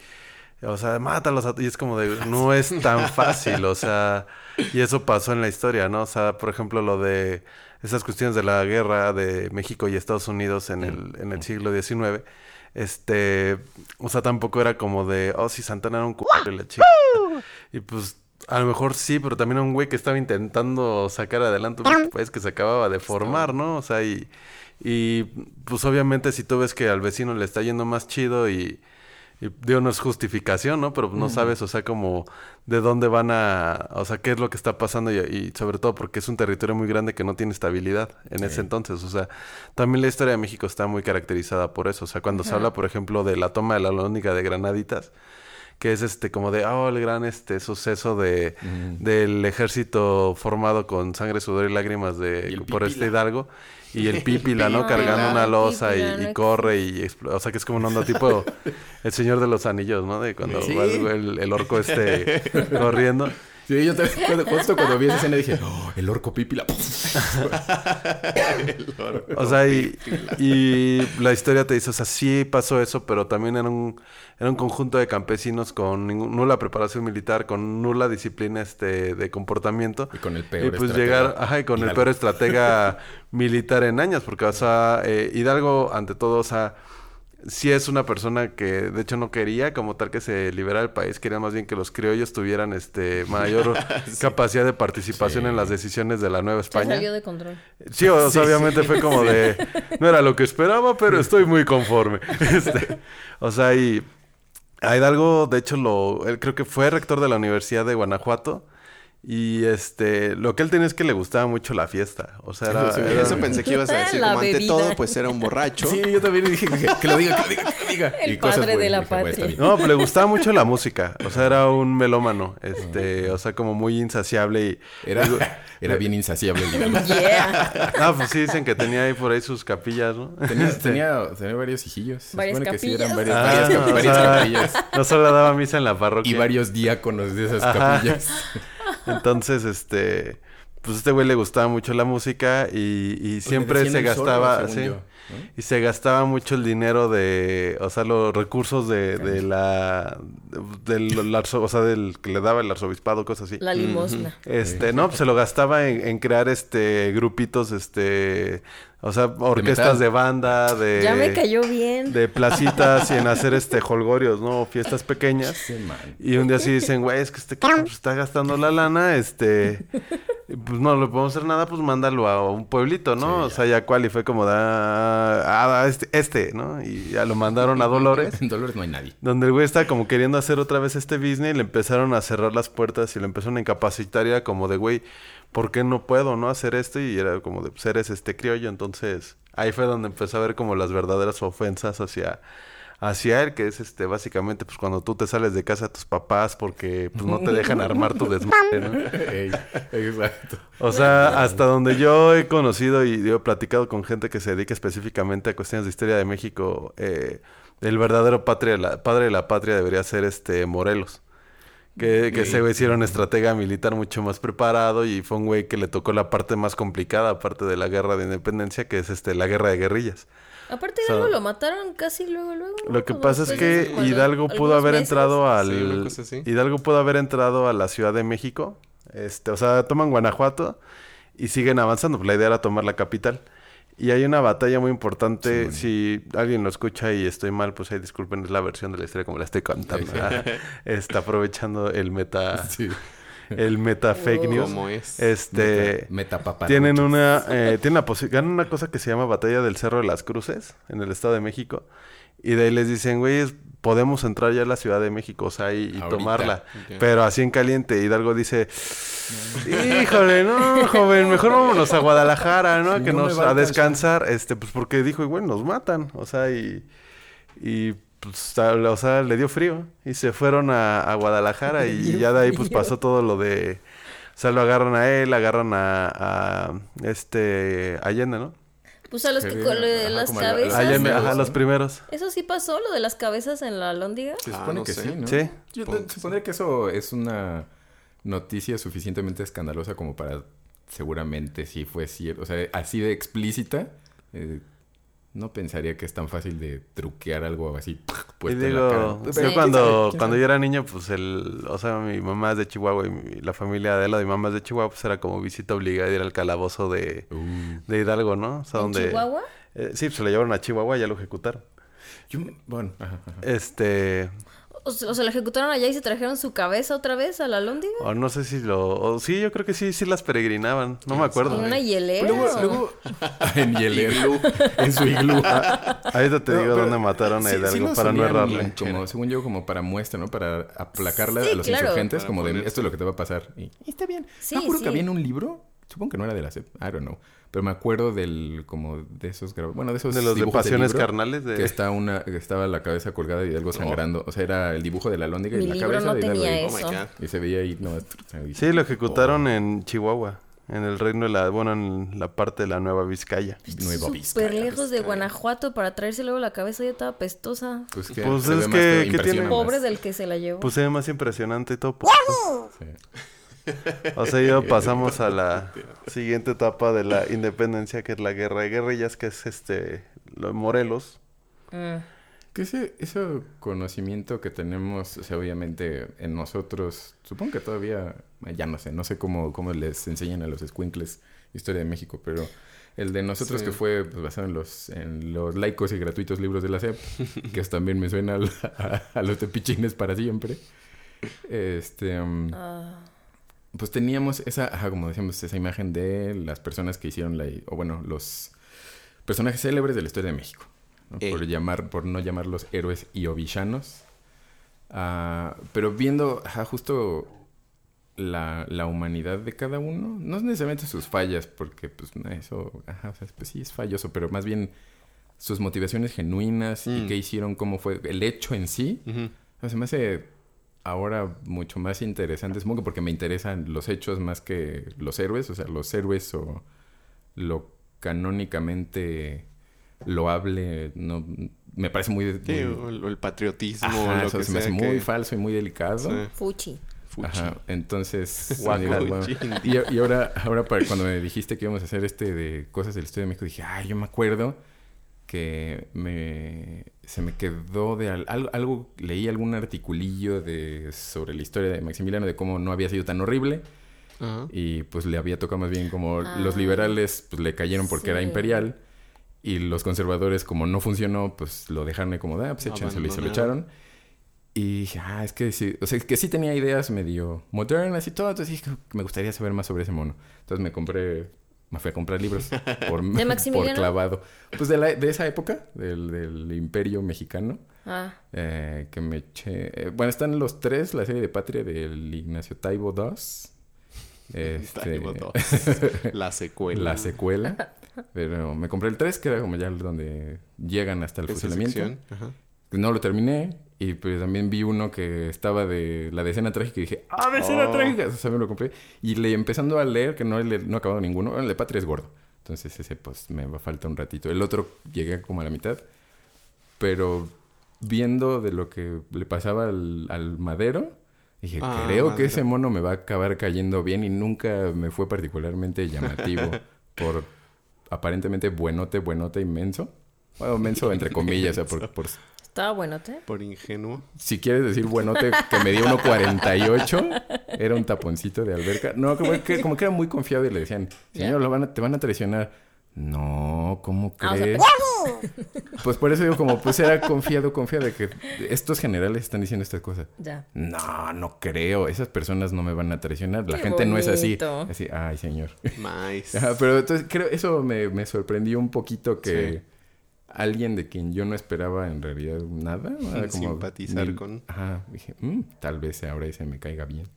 O sea, mátalos a... Y es como de, no es tan fácil, o sea... Y eso pasó en la historia, ¿no? O sea, por ejemplo, lo de esas cuestiones de la guerra de México y Estados Unidos en el, en el siglo XIX. Este... O sea, tampoco era como de, oh, sí, Santana era un c... y la chica. Y pues... A lo mejor sí, pero también era un güey que estaba intentando sacar adelante un país que se acababa de formar, ¿no? O sea, y... Y pues obviamente si tú ves que al vecino le está yendo más chido y, y digo, no es justificación, ¿no? Pero no sabes, o sea, como de dónde van a, o sea, qué es lo que está pasando y, y sobre todo porque es un territorio muy grande que no tiene estabilidad en ese entonces, o sea, también la historia de México está muy caracterizada por eso, o sea, cuando se habla, por ejemplo, de la toma de la lónica de Granaditas, que es este como de, oh, el gran este suceso de, del ejército formado con sangre, sudor y lágrimas de Y por este. Hidalgo y el Pípila, ¿no? Cargando una losa y, corre y expl- o sea que es como una onda tipo el Señor de los Anillos, ¿no? De cuando Sí. va el, el- el orco este corriendo Sí, yo también, cuando- justo cuando vi esa escena dije, oh, el orco pípila. O sea, y, y la historia te dice, o sea, sí pasó eso, pero también era un, era un conjunto de campesinos con nula preparación militar, con nula disciplina este, de comportamiento. Y con el peor Y pues estratega, llegar, ajá, y con el peor estratega militar en años, porque, o sea, eh, Hidalgo, ante todo, o sea, sí es una persona que, de hecho, no quería como tal que se liberara el país, quería más bien que los criollos tuvieran este mayor capacidad de participación Sí. en las decisiones de la Nueva Se España. salió de control. Sí, o sea, obviamente fue como de... No era lo que esperaba, pero estoy muy conforme. Este, o sea, y a Hidalgo, de hecho, lo, él creo que fue rector de la Universidad de Guanajuato. Y este, lo que él tenía es que le gustaba mucho la fiesta. O sea, era... Sí, era- Eso pensé que ibas a decir. La Como ante bebida. todo, pues era un borracho. Sí, yo también dije que, que lo diga, que lo diga, que lo diga. El Y cosas padre de la dije, patria. bien. No, pero le gustaba mucho la música. O sea, era un melómano. Este, o sea, como muy insaciable y... Era, era bien insaciable. Yeah. Ah, pues sí, dicen que tenía ahí por ahí sus capillas, ¿no? Tenía, Este, tenía, tenía varios hijillos. Se Varias supone que sí, capillas. eran varias, Ah, varias, cap- o varias sea, capillas. No solo daba misa en la parroquia. Y varios diáconos de esas Ajá. capillas. Entonces, este, pues a este güey le gustaba mucho la música y, y siempre se gastaba, según sí, yo, ¿no? y se gastaba mucho el dinero de, o sea, los recursos de, de la, del, arzo- o sea, del que le daba el arzobispado, cosas así. La limosna. Este, no, pues se lo gastaba en, en crear, este, grupitos, este, o sea, orquestas de, banda, de... Ya me cayó bien. De placitas y en hacer, este, holgorios, ¿no? Fiestas pequeñas. Sí. Y un día sí dicen, güey, es que este cabrón pues, está gastando la lana, este, y, pues no le podemos hacer nada, pues mándalo a un pueblito, ¿no? o sea, ya cual, y fue como, de, ah, ah, este, este, ¿no? Y ya lo mandaron a Dolores, En Dolores no hay nadie. donde el güey está como queriendo hacer otra vez este business, y le empezaron a cerrar las puertas y lo empezaron a incapacitar, y era como de, güey, ¿por qué no puedo, no, hacer esto? Y era como de, pues eres este criollo, entonces, ahí fue donde empezó a ver como las verdaderas ofensas hacia hacia él, que es este básicamente pues cuando tú te sales de casa de tus papás porque pues no te dejan armar tu desmadre, ¿no? Ey, exacto. O sea, hasta donde yo he conocido y yo he platicado con gente que se dedica específicamente a cuestiones de historia de México, eh, el verdadero patria, la, padre de la patria debería ser este Morelos. Que, que ese güey sí era un estratega militar mucho más preparado y fue un güey que le tocó la parte más complicada, aparte de la guerra de independencia, que es este la guerra de guerrillas. Aparte O sea, Hidalgo lo mataron casi luego, luego. Lo que pasa es que Hidalgo pudo haber meses. entrado al Sí. Hidalgo pudo haber entrado a la Ciudad de México. Este, o sea, toman Guanajuato y siguen avanzando. Pues la idea era tomar la capital. Y hay una batalla muy importante. Si alguien lo escucha y estoy mal, pues ahí disculpen, es la versión de la historia como la estoy contando. ¿verdad? Está aprovechando el meta, Sí. el meta fake Oh. news. ¿Cómo es? Este, Metapapa. tienen una, eh, tienen la ganan una cosa que se llama Batalla del Cerro de las Cruces en el Estado de México. Y de ahí les dicen, güey, podemos entrar ya a la Ciudad de México, o sea, y, tomarla. Pero así en caliente. Hidalgo dice, híjole, no, joven, mejor vámonos a Guadalajara, ¿no? Que no nos a a alcanzar. descansar, este, pues porque dijo, güey, nos matan, o sea, y, y pues, a- o sea, le dio frío y se fueron a, a Guadalajara y ya de ahí pues pasó todo lo de, o sea, lo agarran a él, agarran a, a este Allende, ¿no? Pues a los que con lo de ajá, las la- cabezas. Ajá, los primeros. Eso sí pasó, lo de las cabezas en la lóndiga. Se Ah, supone no que sé. sí, ¿no? Sí. Yo que supondría que eso es una noticia suficientemente escandalosa como para seguramente si fue cierto. O sea, así de explícita. eh, no pensaría que es tan fácil de truquear algo así Y puesto en la cara. digo, quién cuando, sabe, quién cuando yo era niño, pues el, o sea, mi mamá es de Chihuahua y mi- la familia de la de mi mamá es de Chihuahua, pues era como visita obligada ir al calabozo de, Uh, de Hidalgo, ¿no? O sea, ¿En donde... Chihuahua? Eh, sí, pues se lo llevaron a Chihuahua y ya lo ejecutaron. yo, bueno, ajá, ajá. Este, O, se- o se la ejecutaron allá y se trajeron su cabeza otra vez a la lóndiga. o no sé si lo, o sí, yo creo que sí, sí las peregrinaban, no me acuerdo. En una hielera. Luego, en hielero, en su iglú. Ahorita te No, digo dónde mataron a sí- sí Hidalgo lo para no errarle. Como, según yo, como para muestra, ¿no? Para aplacarle Sí, a los claro. insurgentes, Para como de esto es lo que te va a pasar. Y, y está bien. Sí, me acuerdo sí. que había en un libro, supongo que no era de la SEP, I don't know. Pero me acuerdo del, como de esos grab- bueno, de esos De los de pasiones libro, carnales de... Que está una, que estaba la cabeza colgada y algo sangrando. O sea, era el dibujo de la lóndiga y Mi la libro cabeza no de Hidalgo tenía. Oh my eso. God. Y se veía ahí, no. ahí. Sí, lo ejecutaron en Chihuahua, en el reino de la, bueno, en la parte de la Nueva Vizcaya. Nueva Vizcaya, Súper lejos de. Guanajuato para traerse luego la cabeza ya estaba pestosa. Pues, que Pues es que- ¿qué tiene? Pobre del que se la llevó. Pues se ve más impresionante y todo. pues, Sí. O sea, ya pasamos a la siguiente etapa de la independencia, que es la guerra de guerrillas, que es este, lo de Morelos. Mm. Que ese, ese conocimiento que tenemos, o sea, obviamente en nosotros, supongo que todavía, ya no sé, no sé cómo, cómo les enseñan a los squinkles historia de México, pero el de nosotros Sí. que fue pues, basado en los, en los laicos y gratuitos libros de la SEP, que también me suena a, a los de pichines para siempre. Este, um, Ah, pues teníamos esa, ajá, como decíamos, esa imagen de las personas que hicieron la, o bueno, los personajes célebres de la historia de México. ¿no? Ey. Por llamar, por no llamarlos héroes y o villanos. Ah, pero viendo, ajá, justo la, la humanidad de cada uno, no necesariamente sus fallas, porque pues eso, ajá, o sea, pues sí es falloso, pero más bien sus motivaciones genuinas y Mm. qué hicieron, cómo fue el hecho en sí. O sea, se me hace ahora mucho más interesante, supongo que porque me interesan los hechos más que los héroes, o sea, los héroes o lo canónicamente loable, no me parece muy... Sí, muy- o el, o el patriotismo, Ajá, lo eso que se me hace muy falso y muy delicado. Sí. fuchi. Fuchi. Ajá, entonces... Bueno, y, y ahora, ahora para cuando me dijiste que íbamos a hacer este de cosas del Estudio de México, dije, ay, yo me acuerdo que me se me quedó de al- algo, algo leí algún articulillo de sobre la historia de Maximiliano de cómo no había sido tan horrible y pues le había tocado más bien como Ah. los liberales pues le cayeron porque era imperial y los conservadores como no funcionó pues lo dejaron como ah, pues y se lo echaron y dije, ah, es que sí, o sea, que sí tenía ideas medio modernas y todo, entonces dije me gustaría saber más sobre ese mono. Entonces me compré, me fui a comprar libros por, ¿De por Maximiliano? clavado. Pues de, la, de esa época, del, del imperio mexicano, Ah, eh, que me eché... eh, bueno, están los tres, la serie de Patria del Ignacio Taibo II. Este, Taibo II. La secuela. la secuela. Pero me compré el 3, que era como ya donde llegan hasta el fusilamiento. No lo terminé. Y pues también vi uno que estaba de la decena trágica y dije, ¡ah, decena Oh. trágica! O sea, me lo compré. Y le empezando a leer, que no, le- no he acabado ninguno. El de Patria es gordo. Entonces ese pues me va a falta un ratito. El otro llegué como a la mitad. Pero viendo de lo que le pasaba al, al madero, dije, Ah, creo que ese mono me va a acabar cayendo bien. Y nunca me fue particularmente llamativo por aparentemente buenote, buenote inmenso. Bueno, menso entre comillas, o sea, por, por estaba buenote. Por ingenuo. si quieres decir buenote que me dio 1.48, era un taponcito de alberca. No, como que, como que era muy confiado y le decían, señor, lo van a- te van a traicionar. No, ¿cómo Ah, o sea, crees? pues por eso digo, como pues era confiado, confiado de que estos generales están diciendo estas cosas. Ya. No, no creo. Esas personas no me van a traicionar. La Qué gente no es así. Así, ay, señor. Nice. Ajá, pero entonces creo eso me, me sorprendió un poquito que Sí. Alguien de quien yo no esperaba en realidad nada. como Simpatizar mil- con- Ajá, dije, "Mm, tal vez ahora ese me caiga bien.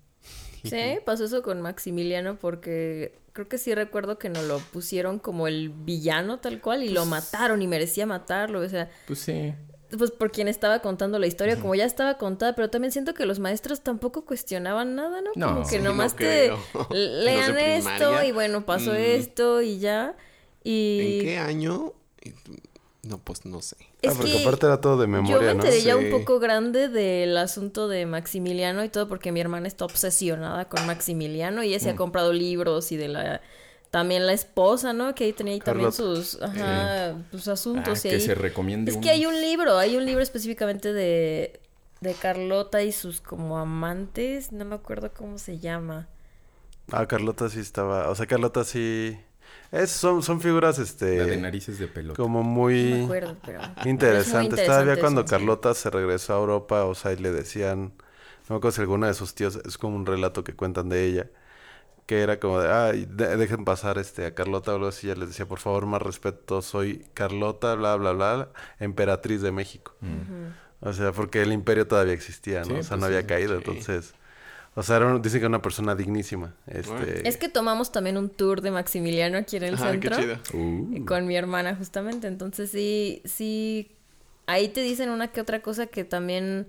Sí, pasó eso con Maximiliano porque creo que sí recuerdo que nos lo pusieron como el villano tal cual y lo mataron y merecía matarlo, o sea, Pues sí. pues por quien estaba contando la historia, como ya estaba contada, pero también siento que los maestros tampoco cuestionaban nada, ¿no? No. como que nomás no te lean esto y bueno, pasó Mm. esto y ya. Y ¿En qué año? No, pues no sé. es ah, porque que aparte era todo de yo me memoria, ¿no? enteré ya un poco grande del asunto de Maximiliano y todo porque mi hermana está obsesionada con Maximiliano y ella Mm. se ha comprado libros y de la también la esposa, ¿no? Que ahí tenía ahí también sus ajá, sus asuntos Ah, y que ahí- se recomiende Es uno. que hay un libro, hay un libro específicamente de de Carlota y sus como amantes, no me acuerdo cómo se llama. Ah, Carlota sí estaba... O sea, Carlota sí... Es, son, son figuras, La de este... narices de pelota. Como No muy... me acuerdo, pero es muy Interesante. Todavía cuando. Carlota se regresó a Europa, o sea, y le decían, no me acuerdo si alguna de sus tíos, es como un relato que cuentan de ella, que era como de, ay, de- dejen pasar este a Carlota o algo así, ella les decía, por favor, más respeto, soy Carlota, bla, bla, bla, emperatriz de México. O sea, porque el imperio todavía existía, ¿no? Sí, o sea, pues no había sí, caído, sí. entonces... O sea, era dicen que era una persona dignísima. Este, Bueno. Es que tomamos también un tour de Maximiliano aquí en el Ajá, qué centro. chido. Uh, con mi hermana justamente. Entonces sí, sí, ahí te dicen una que otra cosa que también,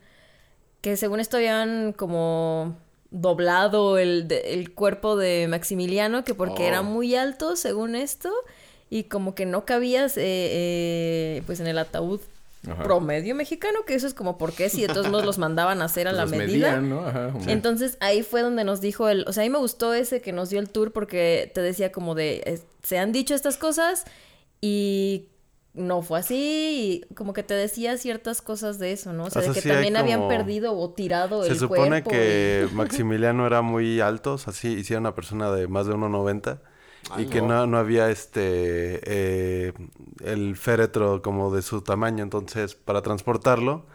que según esto habían como doblado el, de- el cuerpo de Maximiliano, que porque Oh. era muy alto según esto, y como que no cabías eh, eh, pues en el ataúd Ajá. promedio mexicano, que eso es como por qué si de todos modos los mandaban a hacer a Pues la medida. medían, ¿no? Ajá. como- Entonces ahí fue donde nos dijo el, o sea, a mí me gustó ese que nos dio el tour porque te decía como de, es- se han dicho estas cosas y no fue así y como que te decía ciertas cosas de eso, ¿no? O sea, O sea, de que sí también habían perdido o tirado Se el supone cuerpo. que Maximiliano era muy alto, o sea, sí, y sí era una persona de más de 1.90 y que no, no había este eh, el féretro como de su tamaño, entonces para transportarlo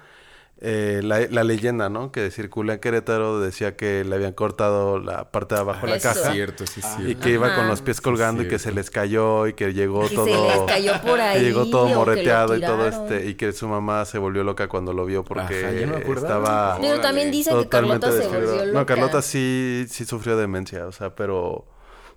eh, la, la leyenda, ¿no? Que circula en Querétaro decía que le habían cortado la parte de abajo de la Eso. caja Cierto, sí, y sí. que iba con los pies colgando y que se cierto. les cayó y que llegó Y todo se les cayó por que ahí. llegó todo que morreteado y todo este y que su mamá se volvió loca cuando lo vio porque Ajá, yo no me acordaba. estaba Digo, también que Carlota se volvió loca. No, Carlota sí, sí sufrió demencia, o sea, pero...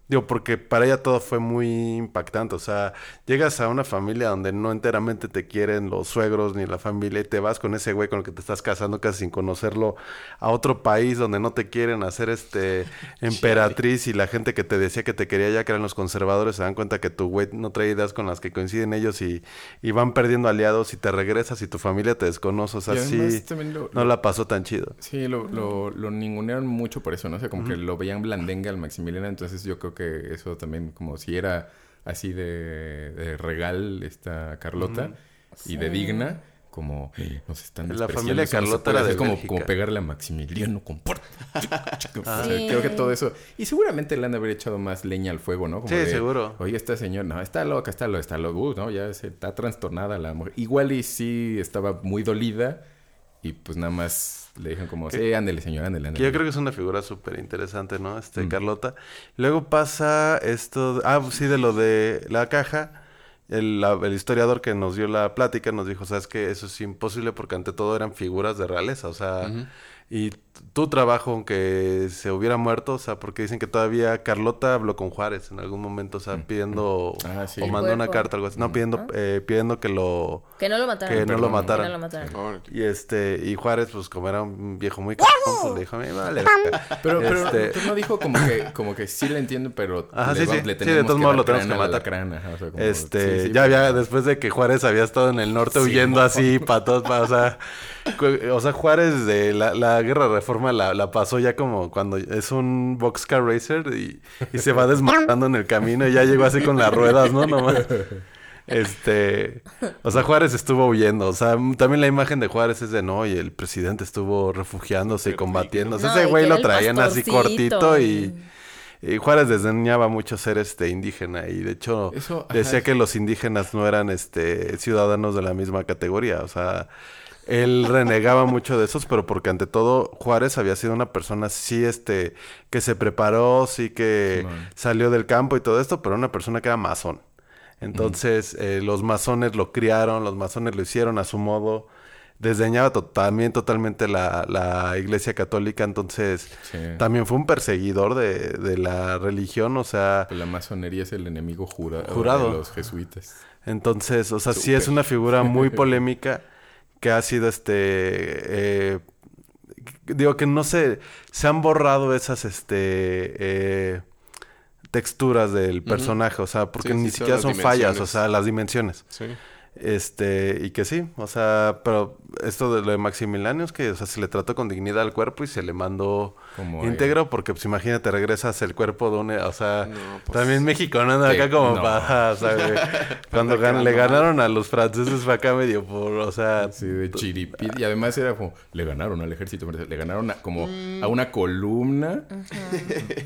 Digo, porque para ella todo fue muy impactante, o sea, llegas a una familia donde no enteramente te quieren los suegros ni la familia y te vas con ese güey con el que te estás casando casi sin conocerlo a otro país donde no te quieren hacer este emperatriz y la gente que te decía que te quería ya que eran los conservadores se dan cuenta que tu güey no trae ideas con las que coinciden ellos y, y van perdiendo aliados y te regresas y tu familia te desconoce, o sea, sí, lo- no la pasó tan chido. Sí, lo, lo, lo ningunearon mucho por eso, ¿no? O sea, como que lo veían blandenga al Maximiliano, entonces yo creo que eso también, como si era así de, de regal esta Carlota y de digna, como "Eh, nos están La familia Carlota era hacer", de como, Bélgica. como pegarle a Maximiliano con sea, Sí. Creo que todo eso. Y seguramente le han de haber echado más leña al fuego, ¿no? Como Sí, de, seguro. Oye, esta señora, no, está loca, está loca, está loca, uh, no, ya se, está trastornada la mujer. Igual y sí estaba muy dolida y pues nada más le dijeron como, sí, ándele, señor, ándele, ándele. yo creo que es una figura súper interesante, ¿no? Este, Mm. Carlota. Luego pasa esto, ah, sí, de lo de la caja. El, la- el historiador que nos dio la plática nos dijo, sabes que eso es imposible porque ante todo eran figuras de realeza, o sea, y tu trabajo, aunque se hubiera muerto, o sea, porque dicen que todavía Carlota habló con Juárez en algún momento, o sea, pidiendo, Ah, sí. o mandó una carta, algo así, no, pidiendo, eh, pidiendo que lo, Que no lo mataran. que no lo mataran. Que no lo mataran. Órale. Y este, y Juárez, pues como era un viejo muy cabrón, pues le dijo, a mí vale. verga". Pero, pero, Este- pero no dijo como que, como que sí le entiendo, pero Ajá, le, sí, va- sí. le Sí, de tenemos todos modos lo tenemos que matar. ajá, o sea, como- Este, sí, sí, ya pero- había, después de que Juárez había estado en el norte Sí, huyendo así para todos, pa- o sea, o sea, Juárez de la, la guerra de reforma la, la pasó ya como cuando es un boxcar racer y, y se va desmontando en el camino y ya llegó así con las ruedas, ¿no? Nomás. Este, o sea, Juárez estuvo huyendo, o sea, también la imagen de Juárez es de no, y el presidente estuvo refugiándose y combatiendo, o sea, No, ese güey lo traían así cortito y- y, Juárez desdeñaba mucho ser este indígena y de hecho Eso, ajá. decía que los indígenas no eran este ciudadanos de la misma categoría, o sea, él renegaba mucho de esos, pero porque ante todo Juárez había sido una persona sí este que se preparó, sí que salió del campo y todo esto, pero una persona que era masón. Entonces, eh, los masones lo criaron, los masones lo hicieron a su modo. Desdeñaba to- también totalmente la, la iglesia católica, entonces Sí. también fue un perseguidor de, de la religión, o sea, Pues la masonería es el enemigo jura- Jurado. de los jesuitas. entonces, o sea, sí es una figura muy polémica que ha sido este, eh, digo que no sé, se han borrado esas, este, eh, texturas del personaje, o sea, porque Sí, ni siquiera son fallas, o sea, las dimensiones. Sí. Este, y que sí, o sea, pero esto de lo de Maximiliano es que, o sea, se le trató con dignidad al cuerpo y se le mandó Como, íntegro, porque pues imagínate, regresas el cuerpo de un, o sea, No, pues, también México no anda Sí, acá como no. para, o sea, güey, cuando gan- le ganaron a los franceses fue acá medio por, o sea, Sí, de chiripi. Y además era como, le ganaron al ejército, le ganaron a- como Mm. a una columna,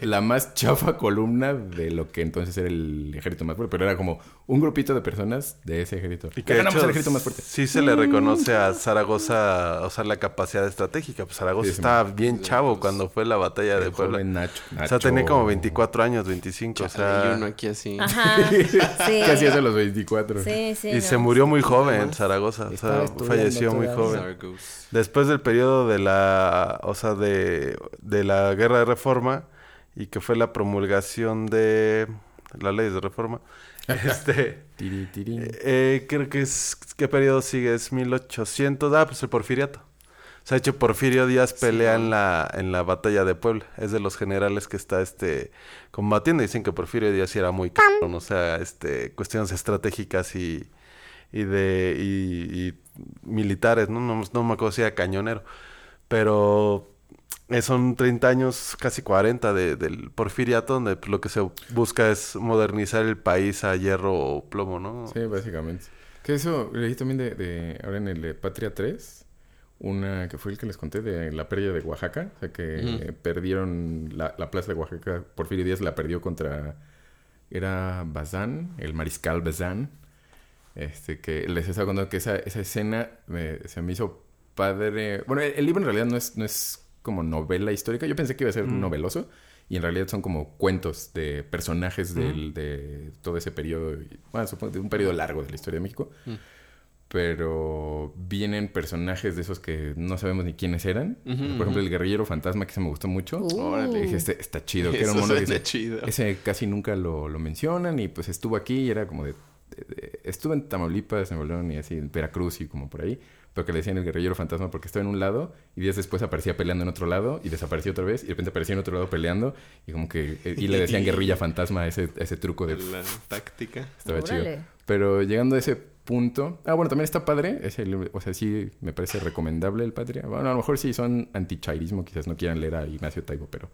la más chafa columna de lo que entonces era el ejército más fuerte, pero era como un grupito de personas de ese ejército. y que ganamos hecho al ejército más fuerte. sí se le reconoce a Zaragoza, o sea, la capacidad estratégica, pues Zaragoza sí, estaba bien chavo cuando fue la batalla de El Puebla. joven Nacho, O sea, tenía como 24 años, 25, o sea... Hay uno aquí así. Ajá. Sí. Casi hace los 24. Sí, sí. Y no. se murió muy joven, Zaragoza. O sea, falleció muy joven. Después del periodo de la, o sea, de, de la guerra de reforma y que fue la promulgación de las leyes de reforma, este, Tiri, tiri. eh, creo que es, ¿qué periodo sigue? Es 1800, ah, pues el porfiriato. Sea, de hecho, Porfirio Díaz pelea en la, en la batalla de Puebla. Es de los generales que está, este, combatiendo. Dicen que Porfirio Díaz sí era muy cabrón, o sea, este, cuestiones estratégicas y, y de, y, y militares, ¿no? No, no me acuerdo si era cañonero. Pero son 30 años, casi 40 de, del porfiriato, donde lo que se busca es modernizar el país a hierro o plomo, ¿no? Sí, básicamente. Que eso leí también de, de ahora en el de Patria 3, una que fue el que les conté de la pérdida de Oaxaca, o sea que perdieron la, la plaza de Oaxaca, Porfirio Díaz la perdió contra, era Bazán, el mariscal Bazán, este que les estaba contando que esa, esa escena me- se me hizo padre, bueno, el, el libro en realidad no es, no es como novela histórica, yo pensé que iba a ser noveloso, y en realidad son como cuentos de personajes del, de todo ese periodo, bueno, supongo de un periodo largo de la historia de México. Pero vienen personajes de esos que no sabemos ni quiénes eran. Por ejemplo, el guerrillero fantasma, que se me gustó mucho. Uh. Órale. Dije, este está chido. Que era un mono ese, chido. ese casi nunca lo, lo mencionan. Y pues estuvo aquí y era como de... de- de- estuvo en Tamaulipas, en León y así, en Veracruz y como por ahí. Pero que le decían el guerrillero fantasma porque estaba en un lado y días después aparecía peleando en otro lado y desapareció otra vez y de repente aparecía en otro lado peleando y como que... eh, Y le decían guerrilla fantasma ese, ese truco de... La táctica. Estaba chido. Pero llegando a ese punto... Ah, bueno, también está padre. Ese libro, o sea, sí me parece recomendable el Patria. Bueno, a lo mejor si son antichairismo, quizás no quieran leer a Ignacio Taibo, pero...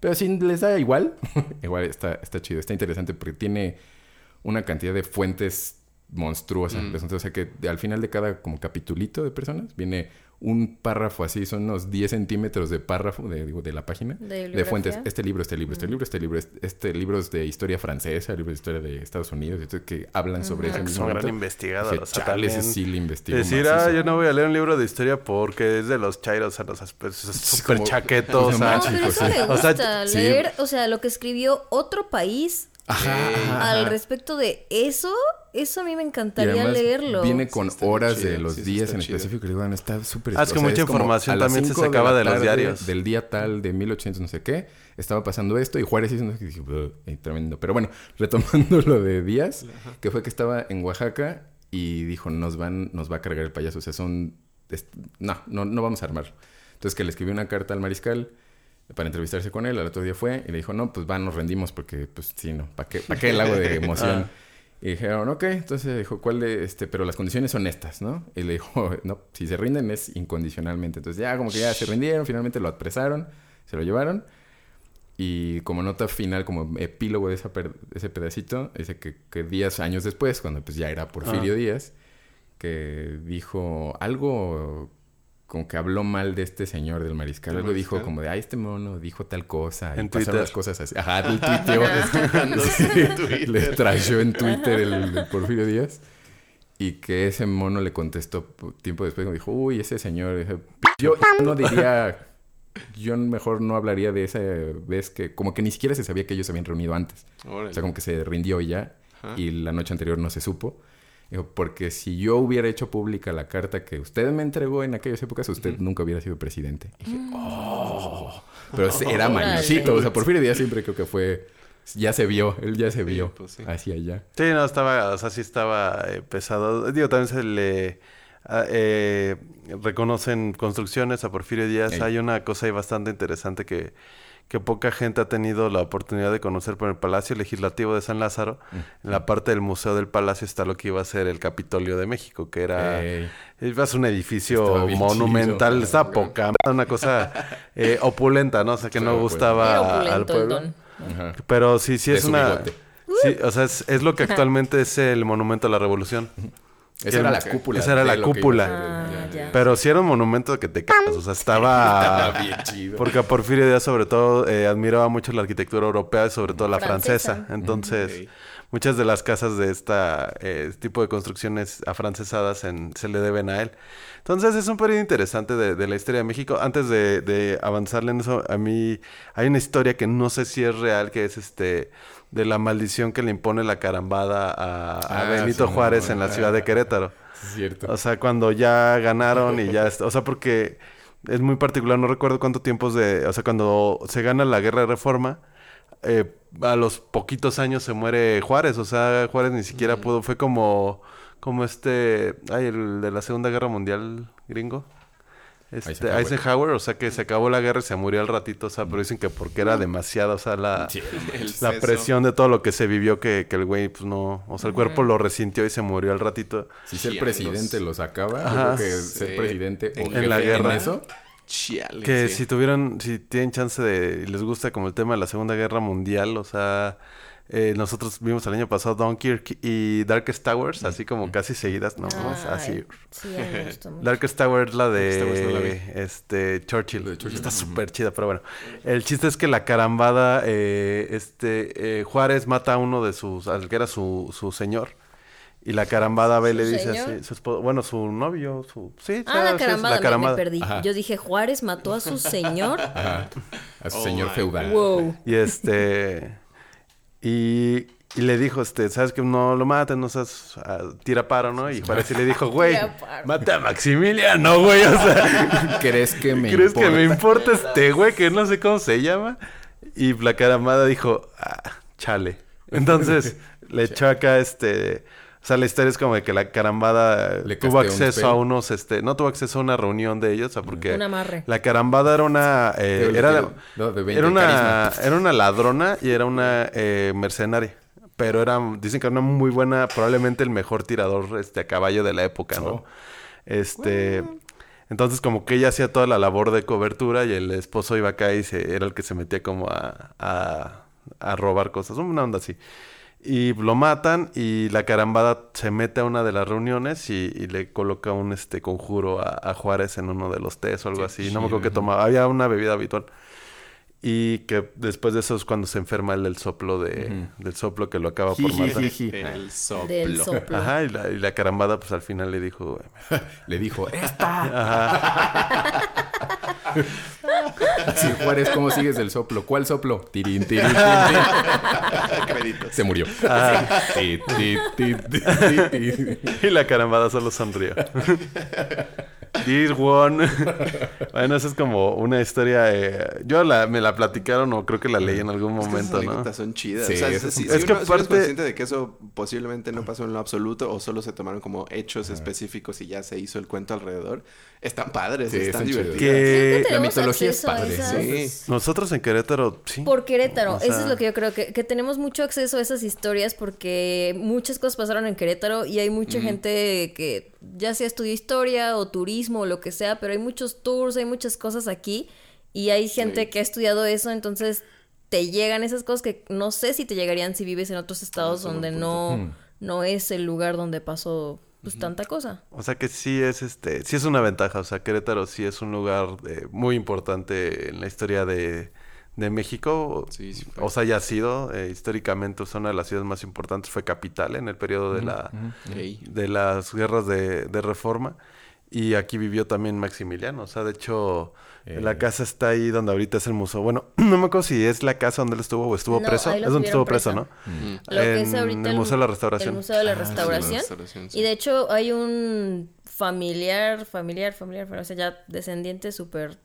Pero si les da igual, igual está, está chido. Está interesante porque tiene una cantidad de fuentes monstruosas. Mm. Entonces, o sea que al final de cada como capitulito de personas viene un párrafo así, son unos 10 centímetros de párrafo de, digo, de la página ¿De de fuentes. Este libro, este libro, este libro, este libro, este, este libros de historia francesa, libros de historia de Estados Unidos, que hablan sobre ese Ah, son gran investigador. O sea, "Chale, ese también sí le investigo Decir, ah, macizo". yo no voy a leer un libro de historia porque es de los chairos, o sea, los es como- chaquetos. No ah. Eso O sea, leer, o sea, lo que escribió otro país Ajá, ajá, al ajá. respecto de eso, eso a mí me encantaría leerlo. Viene con Sí, horas chido, de los sí, días en chido. específico. Y digo, "Bueno, está súper... Ah, es que o sea, mucha información también se de sacaba de los diarios. Del día tal de 1800 no sé qué. Estaba pasando esto y Juárez hizo... no sé qué, tremendo. Pero bueno, retomando lo de Díaz, que fue que estaba en Oaxaca y dijo, nos van, nos va a cargar el payaso. O sea, son... es- no, no, no vamos a armarlo. Entonces que le escribió una carta al mariscal para entrevistarse con él. Al otro día fue y le dijo, no, pues va, nos rendimos porque, pues sí, no, ¿para qué, ¿para qué el agua de emoción? Y dijeron, ok, entonces dijo, ¿cuál de este? Pero las condiciones son estas, ¿no? Y le dijo, no, si se rinden es incondicionalmente. Entonces ya como que ya se rindieron, finalmente lo apresaron, se lo llevaron. Y como nota final, como epílogo de esa per- ese pedacito, dice que, que días, años después, cuando pues ya era Porfirio Ah. Díaz, que dijo algo como que habló mal de este señor del mariscal. ¿Del Algo dijo como de, ay, este mono dijo tal cosa. En y pasaron Twitter. las cosas así. Ajá, del tuiteo. Sí. Le trayó en Twitter el, el Porfirio Díaz. Y que ese mono le contestó tiempo después. Como dijo, uy, ese señor. Yo no diría... Yo mejor no hablaría de esa vez que... Como que ni siquiera se sabía que ellos se habían reunido antes. Órale. O sea, como que se rindió ya. Ajá. Y la noche anterior no se supo. Porque si yo hubiera hecho pública la carta que usted me entregó en aquellas épocas, usted nunca hubiera sido presidente. Y dije, oh. Pero era mañosito. O sea, Porfirio Díaz siempre creo que fue... Ya se vio. Él ya se vio. pues sí. Hacia allá. Sí, no, estaba, o sea, sí estaba eh, pesado. Digo, también se le ah, eh, reconocen construcciones a Porfirio Díaz. Ey. Hay una cosa ahí bastante interesante que, que poca gente ha tenido la oportunidad de conocer por el Palacio Legislativo de San Lázaro. En la parte del Museo del Palacio está lo que iba a ser el Capitolio de México, que era... Iba a ser un edificio monumental, chido. estaba poca, una cosa eh, opulenta, ¿no? O sea, que Sí, no pues. gustaba al pueblo. Ajá. Pero sí, sí es una... Sí, o sea, es, es lo que actualmente es el Monumento a la Revolución. Esa era la cúpula. Esa era la cúpula. Ah, Ya, ya. ya. Pero sí era un monumento que te cagas, o sea, estaba... Estaba bien chido. Porque a Porfirio Díaz sobre todo eh, admiraba mucho la arquitectura europea y sobre todo la francesa. Francesa. Entonces, muchas de las casas de esta eh, tipo de construcciones afrancesadas en- se le deben a él. Entonces es un periodo interesante de, de la historia de México. Antes de, de avanzarle en eso, a mí hay una historia que no sé si es real, que es este de la maldición que le impone la carambada a, a Ah, Benito sí, no, Juárez en la ciudad de Querétaro. Sí, es cierto. O sea, cuando ya ganaron y ya... O sea, porque es muy particular, no recuerdo cuánto tiempos de... O sea, cuando se gana la guerra de reforma, eh, a los poquitos años se muere Juárez. O sea, Juárez ni siquiera pudo... Fue como... Como este... Ay, el de la Segunda Guerra Mundial gringo. Este, Eisenhower. Eisenhower. o sea que se acabó la guerra y se murió al ratito, o sea, pero dicen que porque era demasiado, o sea, la, Sí. El presión de todo lo que se vivió que, que el güey, pues no, o sea, el cuerpo lo resintió y se murió al ratito. Si ser Changos. presidente lo sacaba, yo Ajá, creo que sí. ser presidente o En la guerra. eso, Chiale, Que sí. si tuvieron, si tienen chance de, y les gusta como el tema de la Segunda Guerra Mundial, o sea, eh, nosotros vimos el año pasado Dunkirk y Darkest Towers, así como casi seguidas, ¿no? Así. Sí, a mí me gustó mucho. Darkest Tower es la Darkest Towers no la de este Churchill. La de Churchill. Está súper chida, pero bueno. El chiste es que la carambada, eh, este eh, Juárez mata a uno de sus, al que era su, su señor. Y la carambada ve y le ¿Su dice señor? así, su esposo- bueno, su novio, su... Sí, Ah, la carambada, la me- carambada. Me, perdí. Ajá. Yo dije, Juárez mató a su señor. ajá, a su Oh señor feudal. wow. Y este... Y, y le dijo, este, ¿sabes que No lo maten, no seas... ah, tira paro, ¿no? Y Juárez sí le dijo, güey, mata a Maximiliano, güey, o sea... ¿Crees que me ¿Crees que me importa? importa este güey que no sé cómo se llama? Y la caramada dijo, ah, chale. Entonces le echó acá este... O sea, la historia es como de que la carambada Le tuvo un acceso a unos, este... No tuvo acceso a una reunión de ellos, o sea, porque... Un amarre. La carambada era una... eh, era, pero- no, de 20, era una... carisma. Era una ladrona y era una eh, mercenaria. Pero era... Dicen que era una muy buena... Probablemente el mejor tirador este, a caballo de la época, ¿no? Oh. Este... Entonces como que ella hacía toda la labor de cobertura y el esposo iba acá y se, era el que se metía como a, a, a robar cosas, una onda así. Y lo matan y la carambada se mete a una de las reuniones y, y le coloca un este conjuro a, a Juárez en uno de los tés o algo así. No me acuerdo qué tomaba. Había una bebida habitual. Y que después de eso es cuando se enferma el del soplo de, del soplo que lo acaba por matar. Jijiji. El soplo. Del soplo. Ajá, y la, y la carambada pues al final le dijo, Le dijo, ¡esta! Así, Juárez, ¿cómo sigues del soplo? ¿Cuál soplo? Tirín, tirín, tirín. Se murió. Ah. Ti, ti, ti, ti, ti, ti. Y la carambada solo sonrió. This one. bueno, esa es como una historia. eh, yo la, me la platicaron o creo que la leí en algún Es que esas momento, ¿no? son chidas. Sí, o sea, esas si, son- si Es que uno- si uno aparte- consciente de que eso posiblemente no pasó en lo absoluto o solo se tomaron como hechos específicos y ya se hizo el cuento alrededor, están padres, Sí, están están chidos. divertidas. Que- Creo que la mitología es padre, esas- Sí. Nosotros en Querétaro, sí. Por Querétaro, O eso es lo que yo creo que, que tenemos mucho acceso a esas historias porque muchas cosas pasaron en Querétaro y hay mucha gente que ya sea estudió historia o turismo o lo que sea, pero hay muchos tours, hay muchas cosas aquí y hay gente que ha estudiado eso, entonces te llegan esas cosas que no sé si te llegarían si vives en otros estados donde no, no es el lugar donde pasó pues tanta cosa. O sea que sí es este, sí es una ventaja. O sea, Querétaro sí es un lugar eh, muy importante en la historia de, de México. Sí, sí fue. O sea, ya ha sido eh, históricamente o sea, una de las ciudades más importantes fue capital en el periodo de la de las guerras de, de reforma. Y aquí vivió también Maximiliano. O sea, de hecho, Eh. la casa está ahí donde ahorita es el museo. Bueno, no me acuerdo si es la casa donde él estuvo o estuvo No, preso. ahí Es donde estuvo preso, ¿no? Lo que es En ahorita el Museo de la Restauración. El Museo de la Ah, sí, la Restauración. sí. Y de hecho hay un familiar, familiar, familiar, o sea, ya descendiente súper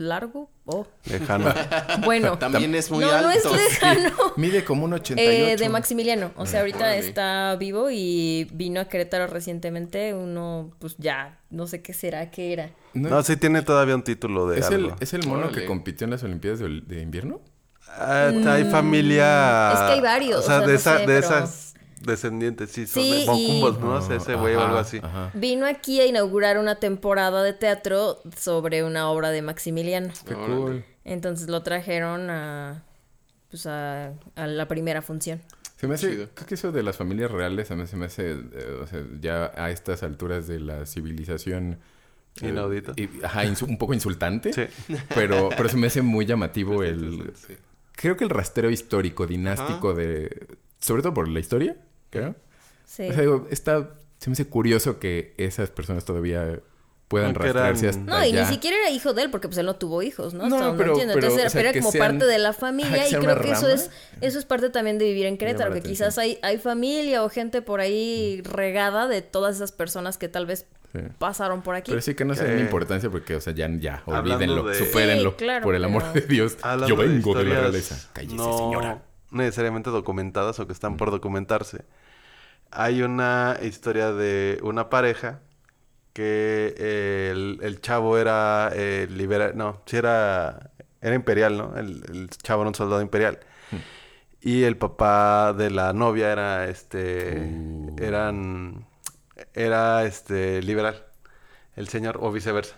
largo. Oh. Lejano. Bueno. También es muy no, alto. no es lejano. Mide como un 88. Eh, de Maximiliano. O sea, ahorita Órale. está vivo y vino a Querétaro recientemente. Uno, pues ya, no sé qué será, qué era. No, No, sí tiene todavía un título de ¿Es, algo. el, ¿Es el mono Órale. que compitió en las Olimpiadas de, de invierno? Ah, hay familia... Mm, es que hay varios, O sea, o sea, de, no esa- sé, de pero- esas descendientes, sí. Son Sí, de y- Bocumbos, ¿no? O sea, ese güey o algo así. Ajá. Vino aquí a inaugurar una temporada de teatro sobre una obra de Maximiliano. Qué cool. Entonces lo trajeron a, pues a, a la primera función. Se me hace, creo que eso de las familias reales a mí se me hace, eh, o sea, ya a estas alturas de la civilización. eh, Inaudito. y- ajá, insu- un poco insultante. Sí. Pero, pero se me hace muy llamativo el... Sí. Creo que el rastreo histórico, dinástico de... Sobre todo por la historia, creo. Sí. O sea, digo, está... Se me hace curioso que esas personas todavía puedan Aunque rastrearse eran- hasta No, y ni siquiera era hijo de él, porque pues él no tuvo hijos, ¿no? No, Hasta donde pero- entiendo. pero, Entonces era, o sea, era que como sean- parte de la familia y creo que eso es, eso es parte también de vivir en Querétaro, que quizás hay, hay familia o gente por ahí regada de todas esas personas que tal vez Sí. pasaron por aquí. Pero sí que no se den importancia porque, o sea, ya, ya, olvídenlo, de- supérenlo, Sí, claro, por el amor pero- de Dios. Hablando Yo vengo de, la realeza. Cállese, no señora. Necesariamente documentadas o que están por documentarse. Hay una historia de una pareja que eh, el, el chavo era eh, liberal, no, sí era, era imperial, ¿no? El, el chavo era un soldado imperial. Y el papá de la novia era, este, Uh. eran, era, este, liberal, el señor, o viceversa.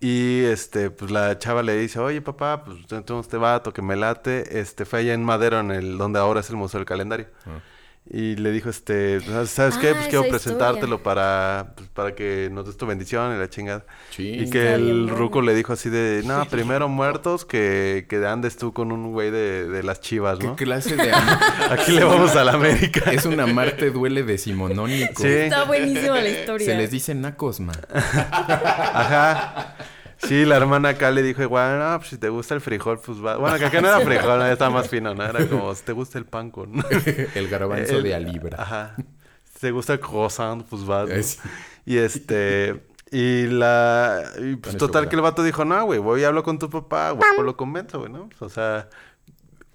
Y, este, pues la chava le dice, oye, papá, pues tengo este vato que me late, este, fue allá en Madero, en el, donde ahora es el Museo del Calendario. Ah. Y le dijo, este, ¿sabes qué? Ah, Pues quiero esa presentártelo historia. para, pues, para que nos des tu bendición y la chingada. Sí. Y que el ruco le dijo así de, no, primero muertos que, que andes tú con un güey de, de las chivas, ¿Qué ¿no? clase de... Aquí le vamos a la América. es un amarte duele decimonónico. Sí. Está buenísima la historia. Se les dice nacos, ma. Ajá. Sí, la hermana acá le dijo igual, no, pues si te gusta el frijol, pues va. Bueno, que acá no era frijol, no, estaba más fino, ¿no? Era como, si te gusta el pan con... El garbanzo El- de a libra. Ajá. Si te gusta el croissant, pues. Ay, sí. Y este... Y la... Y pues total que el vato dijo, no, güey, voy y hablo con tu papá, güey, lo convenzo, güey, ¿no? O sea...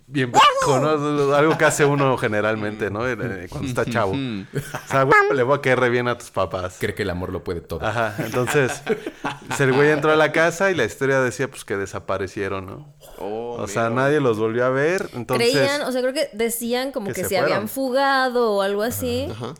Bien pendejo, ¿no? Algo que hace uno generalmente, ¿no? Eh, Cuando está chavo. O sea, güey, le voy a caer re bien a tus papás. Cree que el amor lo puede todo. Ajá, entonces... pues, el güey entró a la casa y la historia decía, pues, que desaparecieron, ¿no? Oh, O sea, mira. nadie los volvió a ver, entonces... Creían, o sea, creo que decían como Que que, se se, habían fugado o algo así. Ajá.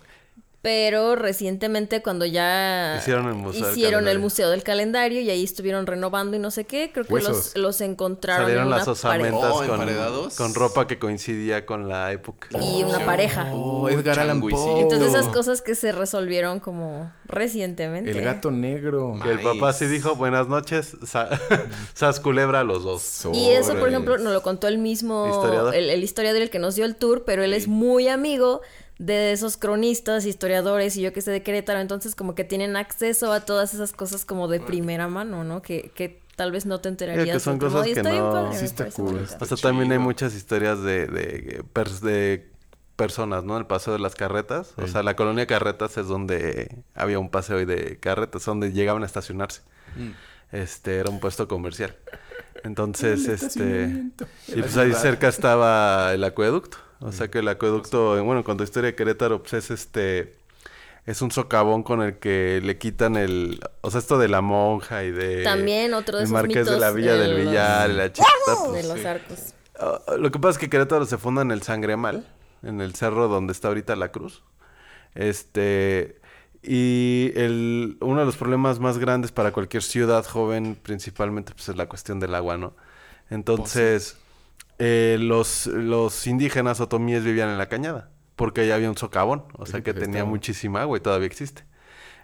Pero recientemente cuando ya Hicieron el Museo del el Calendario. Museo del Calendario y ahí estuvieron renovando y no sé qué, creo que los, los encontraron Salieron en una las osamentas Oh, con, ropa que coincidía con la época. y una pareja. Oh, Edgar Allan Poe. Entonces esas cosas que se resolvieron como recientemente. El gato negro. Que el papá sí dijo, buenas noches, sa- sas culebra a los dos. Y eso, por ejemplo, nos lo contó el mismo, Historiador. el, el historiador el que nos dio el tour, pero él es muy amigo de esos cronistas, historiadores y yo que sé de Querétaro, entonces como que tienen acceso a todas esas cosas como de primera mano, ¿no? Que, que tal vez no te enterarías. que son cosas que está bien no- padre, Sí está cool. O sea, también hay muchas historias de, de, pers- de personas, ¿no? El paseo de las carretas. O sea, la colonia Carretas es donde había un paseo de carretas, donde llegaban a estacionarse. Este, era un puesto comercial. Entonces, este... Y pues ahí cerca estaba el acueducto. O sea que el acueducto, bueno, cuando historia de Querétaro, pues es este... Es un socavón con el que le quitan el... O sea, esto de la monja y de... También otro de El esos marqués de la Villa de del los- Villar y la chiquita, de pues, los sí. arcos. Ah, lo que pasa es que Querétaro se funda en el Sangremal, en el cerro donde está ahorita la cruz. Este. Y el, uno de los problemas más grandes para cualquier ciudad joven, principalmente, pues es la cuestión del agua, ¿no? Entonces, eh, los, los indígenas otomíes vivían en la cañada, porque allá había un socavón, o sea que tenía estaba. muchísima agua y todavía existe.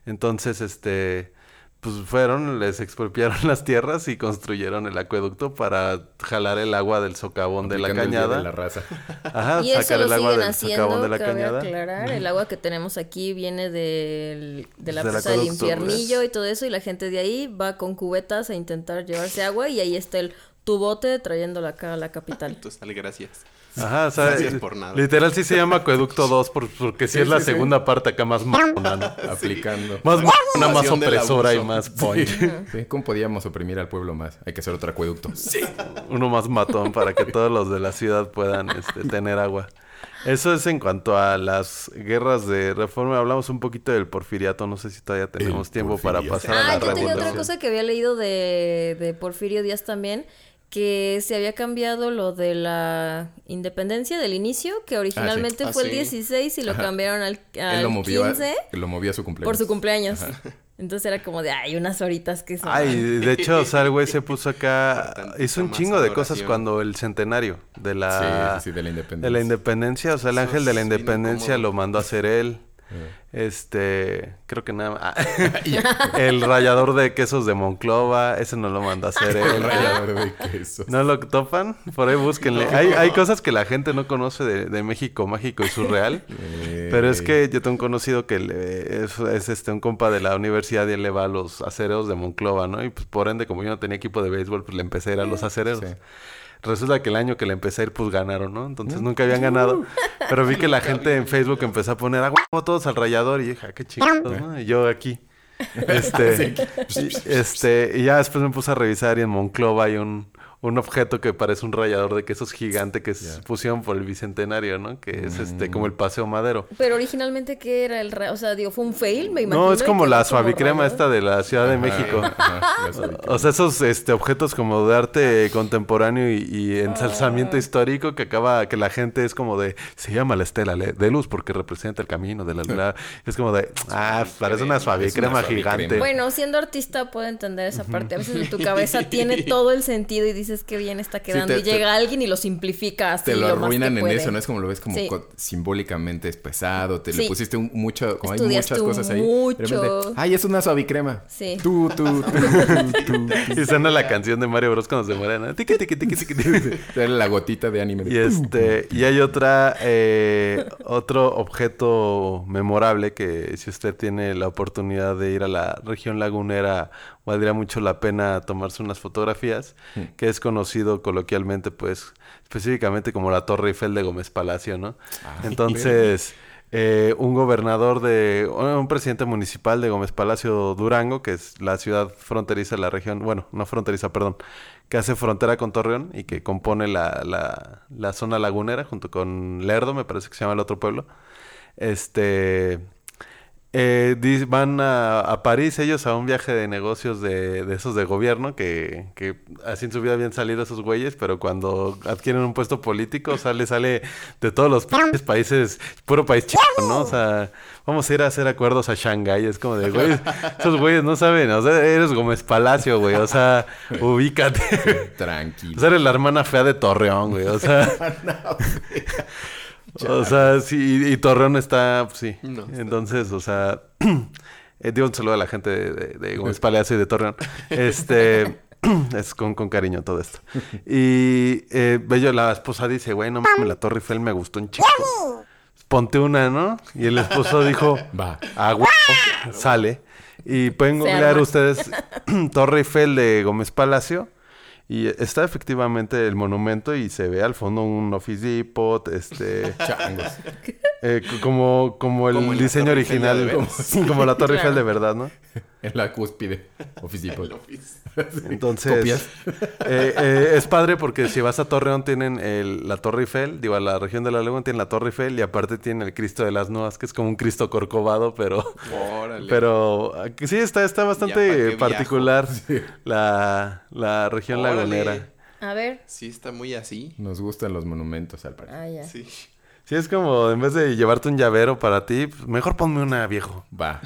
Entonces, este, pues fueron, les expropiaron las tierras y construyeron el acueducto para jalar el agua del socavón de la cañada. de la raza. Ajá, Y eso sacar lo el agua siguen del haciendo, socavón de la cabe cañada. aclarar. El agua que tenemos aquí viene del, de la Del fosa del infiernillo pues. y todo eso. Y la gente de ahí va con cubetas a intentar llevarse agua. Y ahí está el tubote trayéndola acá a la capital. Entonces, dale, gracias. Ajá, o sea, Gracias eh, por nada. literal sí se llama acueducto 2 por- porque sí, Sí, es la sí, sí. segunda parte acá más mamona, ¿no? Aplicando. Más mamona, más opresora y más punch. Sí, ¿Cómo podíamos oprimir al pueblo más? Hay que hacer otro acueducto. Sí. Uno más matón para que todos los de la ciudad puedan este, tener agua. Eso es en cuanto a las guerras de reforma. Hablamos un poquito del porfiriato. No sé si todavía tenemos El tiempo para pasar a Ah, la yo tenía otra cosa que había leído de, de Porfirio Díaz también, que se había cambiado lo de la independencia del inicio, que originalmente Ah, fue el sí. 16 y lo cambiaron al, Él al lo movió, a, 15 lo movió a su cumpleaños. por su cumpleaños. Entonces era como de, ay, unas horitas que son. Ay, de hecho, o sea, el güey se puso acá... Hizo un chingo de cosas cuando el centenario de la... Sí, sí, de la independencia. De la independencia, o sea, el Eso ángel de la independencia lo mandó a hacer él. Eh. Este, creo que nada más. el rallador de quesos de Monclova, ese no lo mandó a hacer El él. rallador de quesos. ¿No lo topan? Por ahí búsquenle. Hay, hay cosas que la gente no conoce de, de México mágico y surreal. Eh, Pero es que yo tengo un conocido que le- es, es, este un compa de la universidad y él le va a los acereros de Monclova, ¿no? Y pues por ende, como yo no tenía equipo de béisbol, pues le empecé a ir a los acereros. Sí. Resulta que el año que le empecé a ir, pues ganaron, ¿no? Entonces nunca habían ganado. Pero vi que la gente en Facebook empezó a poner a huevo todos al rayador y dije, "Ah, qué chingados, ¿no? Y yo aquí. Este, este, y ya después me puse a revisar y en Monclova hay un, un objeto que parece un rallador de quesos gigante que es- pusieron por el bicentenario, ¿no? Que es este como el paseo madero. Pero originalmente, ¿qué era el O sea, digo, fue un fail, me imagino. No, es como la suavicrema esta de la Ciudad de Ajá, México. ajá. O sea, esos este, objetos como de arte contemporáneo y, y ensalzamiento histórico que acaba, que la gente es como de, se llama la estela de luz porque representa el camino de la luna. Es como de, ah, parece una suavicrema suavicrema. gigante. Bueno, siendo artista puedo entender esa parte. A veces en tu cabeza tiene todo el sentido y dices que bien está quedando. te- y llega te- alguien y lo simplifica así Te lo lo más que arruinan en puede. eso, ¿no? Es como lo ves como Sí. co- simbólicamente es pesado, te le Sí. pusiste un- mucho, como hay muchas cosas ahí. mucho. Repente, Ay, es una suavicrema. Sí. Tú, tú, tú, tú, tú. Y suena la canción de Mario Bros cuando se muere, ¿no? Tiqui, tiqui, tiqui, tiqui, tiqui. Era la gotita de anime. Y este, y hay otra, eh, otro objeto memorable que si usted tiene la oportunidad de ir a la región lagunera, valdría mucho la pena tomarse unas fotografías, que es conocido coloquialmente, pues, específicamente como la Torre Eiffel de Gómez Palacio, ¿no? Entonces, eh, un gobernador de, un presidente municipal de Gómez Palacio Durango, que es la ciudad fronteriza de la región, bueno, no fronteriza, perdón, que hace frontera con Torreón y que compone la, la, la zona lagunera junto con Lerdo, me parece que se llama el otro pueblo. Este eh, van a, a París ellos a un viaje de negocios de, de esos de gobierno que, que así en su vida habían salido esos güeyes, pero cuando adquieren un puesto político sale, sale de todos los países, puro país chico, ¿no? O sea, vamos a ir a hacer acuerdos a Shanghái, es como de, güey, esos güeyes no saben, o sea, eres Gómez Palacio, güey, o sea, ubícate. Tranquilo. O sea, eres la hermana fea de Torreón, güey. O sea. o sea, sí, y, y Torreón está, pues, sí. No, está- Entonces, o sea, eh, digo un saludo a la gente de, de, de Gómez Palacio y de Torreón. Este, es con, con cariño todo esto. Y eh, Bello, la esposa dice, güey, no mames, la Torre Eiffel me gustó un chico. Ponte una, ¿no? Y el esposo dijo, Va. Güey, sale. Y pueden googlear ustedes Torre Eiffel de Gómez Palacio. Y está efectivamente el monumento y se ve al fondo un Office Depot, este, Changos. eh, como, como el Como diseño original, como, como la Torre Eiffel de verdad, ¿no? En la cúspide. Office Depot. El Office. Entonces, Copias. eh, eh, es padre porque si vas a Torreón tienen el- la Torre Eiffel, digo, a la región de la Laguna tienen la Torre Eiffel y aparte tienen el Cristo de las Nuevas, que es como un Cristo corcovado, pero... Órale. Pero sí está, está Ya, ¿para bastante particular la, la región Órale. lagunera. A ver. Sí, está muy así. Nos gustan los monumentos al parecer. Ah, ya. Sí. Sí, es como en vez de llevarte un llavero para ti, pues, mejor ponme una viejo. Va.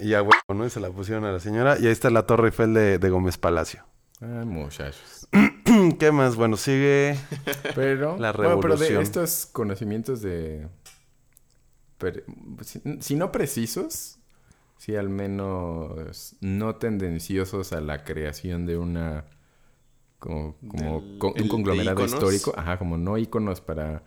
Y ya, huevo, ¿no? Y se la pusieron a la señora. Y ahí está la Torre Eiffel de, de Gómez Palacio. Ah, muchachos. ¿Qué más? Bueno, sigue. Pero. La bueno, pero de revolución. estos conocimientos de. per- si, si no precisos, sí al menos no tendenciosos a la creación de una. Como, como Del- con- el- un conglomerado íconos. histórico. Ajá, como no iconos para.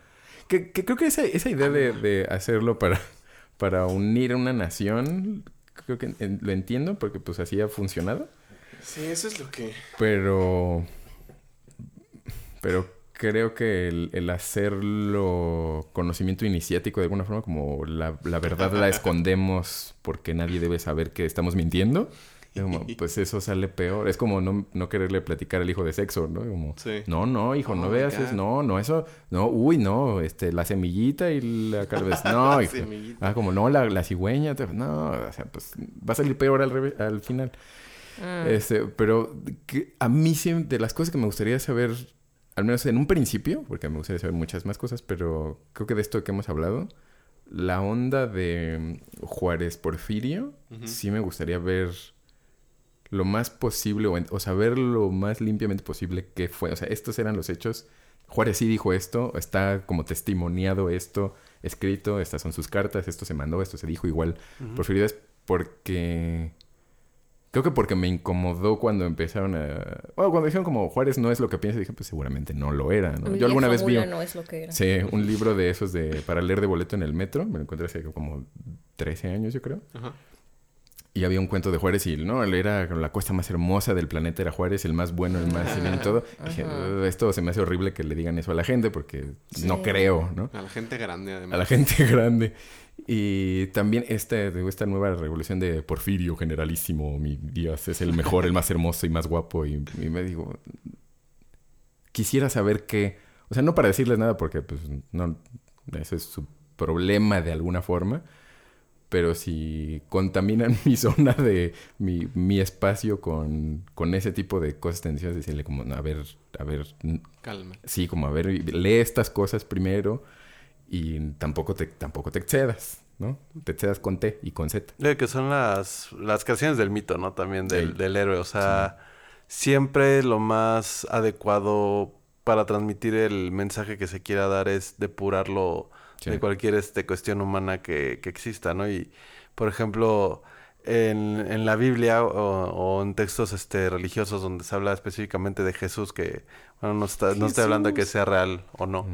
Que, que creo que esa, esa idea de, de hacerlo para, para unir a una nación. Creo que en- lo entiendo porque pues así ha funcionado. Sí, eso es lo que... Pero. Pero creo que el, el hacerlo conocimiento iniciático de alguna forma, como la, la verdad la escondemos porque nadie debe saber que estamos mintiendo. Como, pues eso sale peor. Es como no, no quererle platicar al hijo de sexo, ¿no? Como, Sí. no, no, hijo, no Oh, veas eso. No, no, eso. No, uy, no, este, la semillita y la calvez. No, hijo. Ah, como no, la, la cigüeña. te- No, o sea, pues va a salir peor al, revés- al final. Mm. Este, pero que a mí sí, de las cosas que me gustaría saber, al menos en un principio, porque me gustaría saber muchas más cosas, pero creo que de esto que hemos hablado, la onda de Juárez Porfirio, sí me gustaría ver lo más posible o, en- o saber lo más limpiamente posible qué fue. O sea, estos eran los hechos. Juárez sí dijo esto, está como testimoniado esto, escrito, estas son sus cartas, esto se mandó, esto se dijo igual. Porfirio es porque... Creo que porque me incomodó cuando empezaron a... Bueno, cuando dijeron como Juárez no es lo que piensa, dije, pues seguramente no lo era, Yo alguna vez vi... no es lo que era. Sí, un libro de esos de para leer de boleto en el metro. Me lo encontré hace como 13 años, yo creo. Ajá. Y había un cuento de Juárez y, ¿no? Él era la cuesta más hermosa del planeta, era Juárez, el más bueno, el más bien y todo. Y dije, Ajá. "Ugh, esto se me hace horrible que le digan eso a la gente porque no creo, ¿no? A la gente grande, además. A la gente grande. Y también esta, digo, esta nueva revolución de Porfirio, generalísimo, mi Dios, es el mejor, el más hermoso y más guapo. Y, y me digo, quisiera saber qué, o sea, no para decirles nada porque pues no, ese es su problema de alguna forma, pero si contaminan mi zona de mi, mi espacio con, con, ese tipo de cosas tendenciosas, decirle como, a ver, a ver, calma. Sí, como a ver, lee estas cosas primero y tampoco te, tampoco te excedas. ¿no? Te excedas con T y con Z. que son las, las creaciones del mito, ¿no? También del, del héroe. O sea, siempre lo más adecuado para transmitir el mensaje que se quiera dar es depurarlo de cualquier este, cuestión humana que, que, exista, ¿no? Y, por ejemplo, en, en la Biblia o, en textos este, religiosos donde se habla específicamente de Jesús, que, bueno, no, está, no estoy hablando de que sea real o no,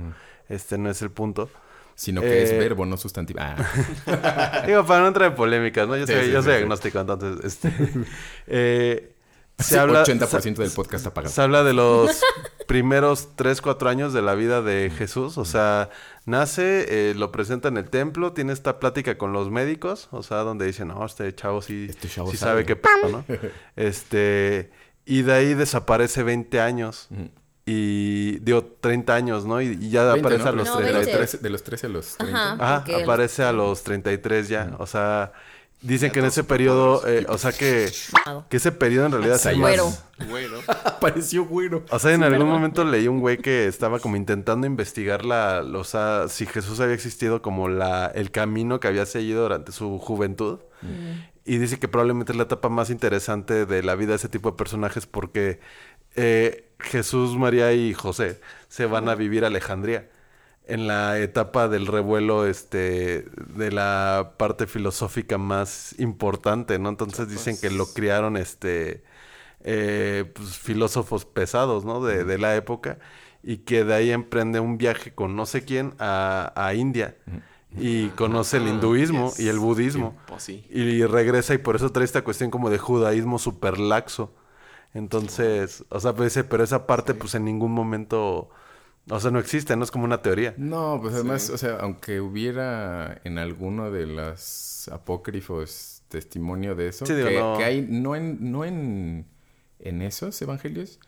este no es el punto. Sino que es eh, verbo, no sustantivo. Ah. Digo, para no entrar en polémicas, ¿no? Yo soy, yo soy agnóstico, entonces, este... eh, se habla, 80% del podcast apagado. Se habla de los primeros 3, 4 años de la vida de Jesús. O sea, nace, eh, lo presenta en el templo, tiene esta plática con los médicos. O sea, donde dicen, no, este chavo sí, este sí sabe qué pasa, ¿no? este, y de ahí desaparece 20 años. Y digo, 30 años, ¿no? Y, ya aparece a los no, 33. De los 13 a los 30. Ajá, aparece a los 33 ya. O sea, Dicen que en ese periodo, eh, o sea que, que ese periodo en realidad es más... Güero. Pareció güero. O sea, en algún momento leí un güey que estaba como intentando investigar la, o sea, si Jesús había existido como la, el camino que había seguido durante su juventud. Mm. Y dice que probablemente es la etapa más interesante de la vida de ese tipo de personajes porque eh, Jesús, María y José se van a vivir a Alejandría en la etapa del revuelo este de la parte filosófica más importante, ¿no? Entonces dicen que lo criaron este eh, pues, filósofos pesados, ¿no? De, de, la época y que de ahí emprende un viaje con no sé quién a, a India y conoce el hinduismo y el budismo pues y regresa y por eso trae esta cuestión como de judaísmo super laxo. Entonces, o sea, pues, pero esa parte pues en ningún momento o sea, no existe, no es como una teoría. No, pues además, o sea, aunque hubiera en alguno de los apócrifos testimonio de eso, que, hay, no en, no en, en esos evangelios,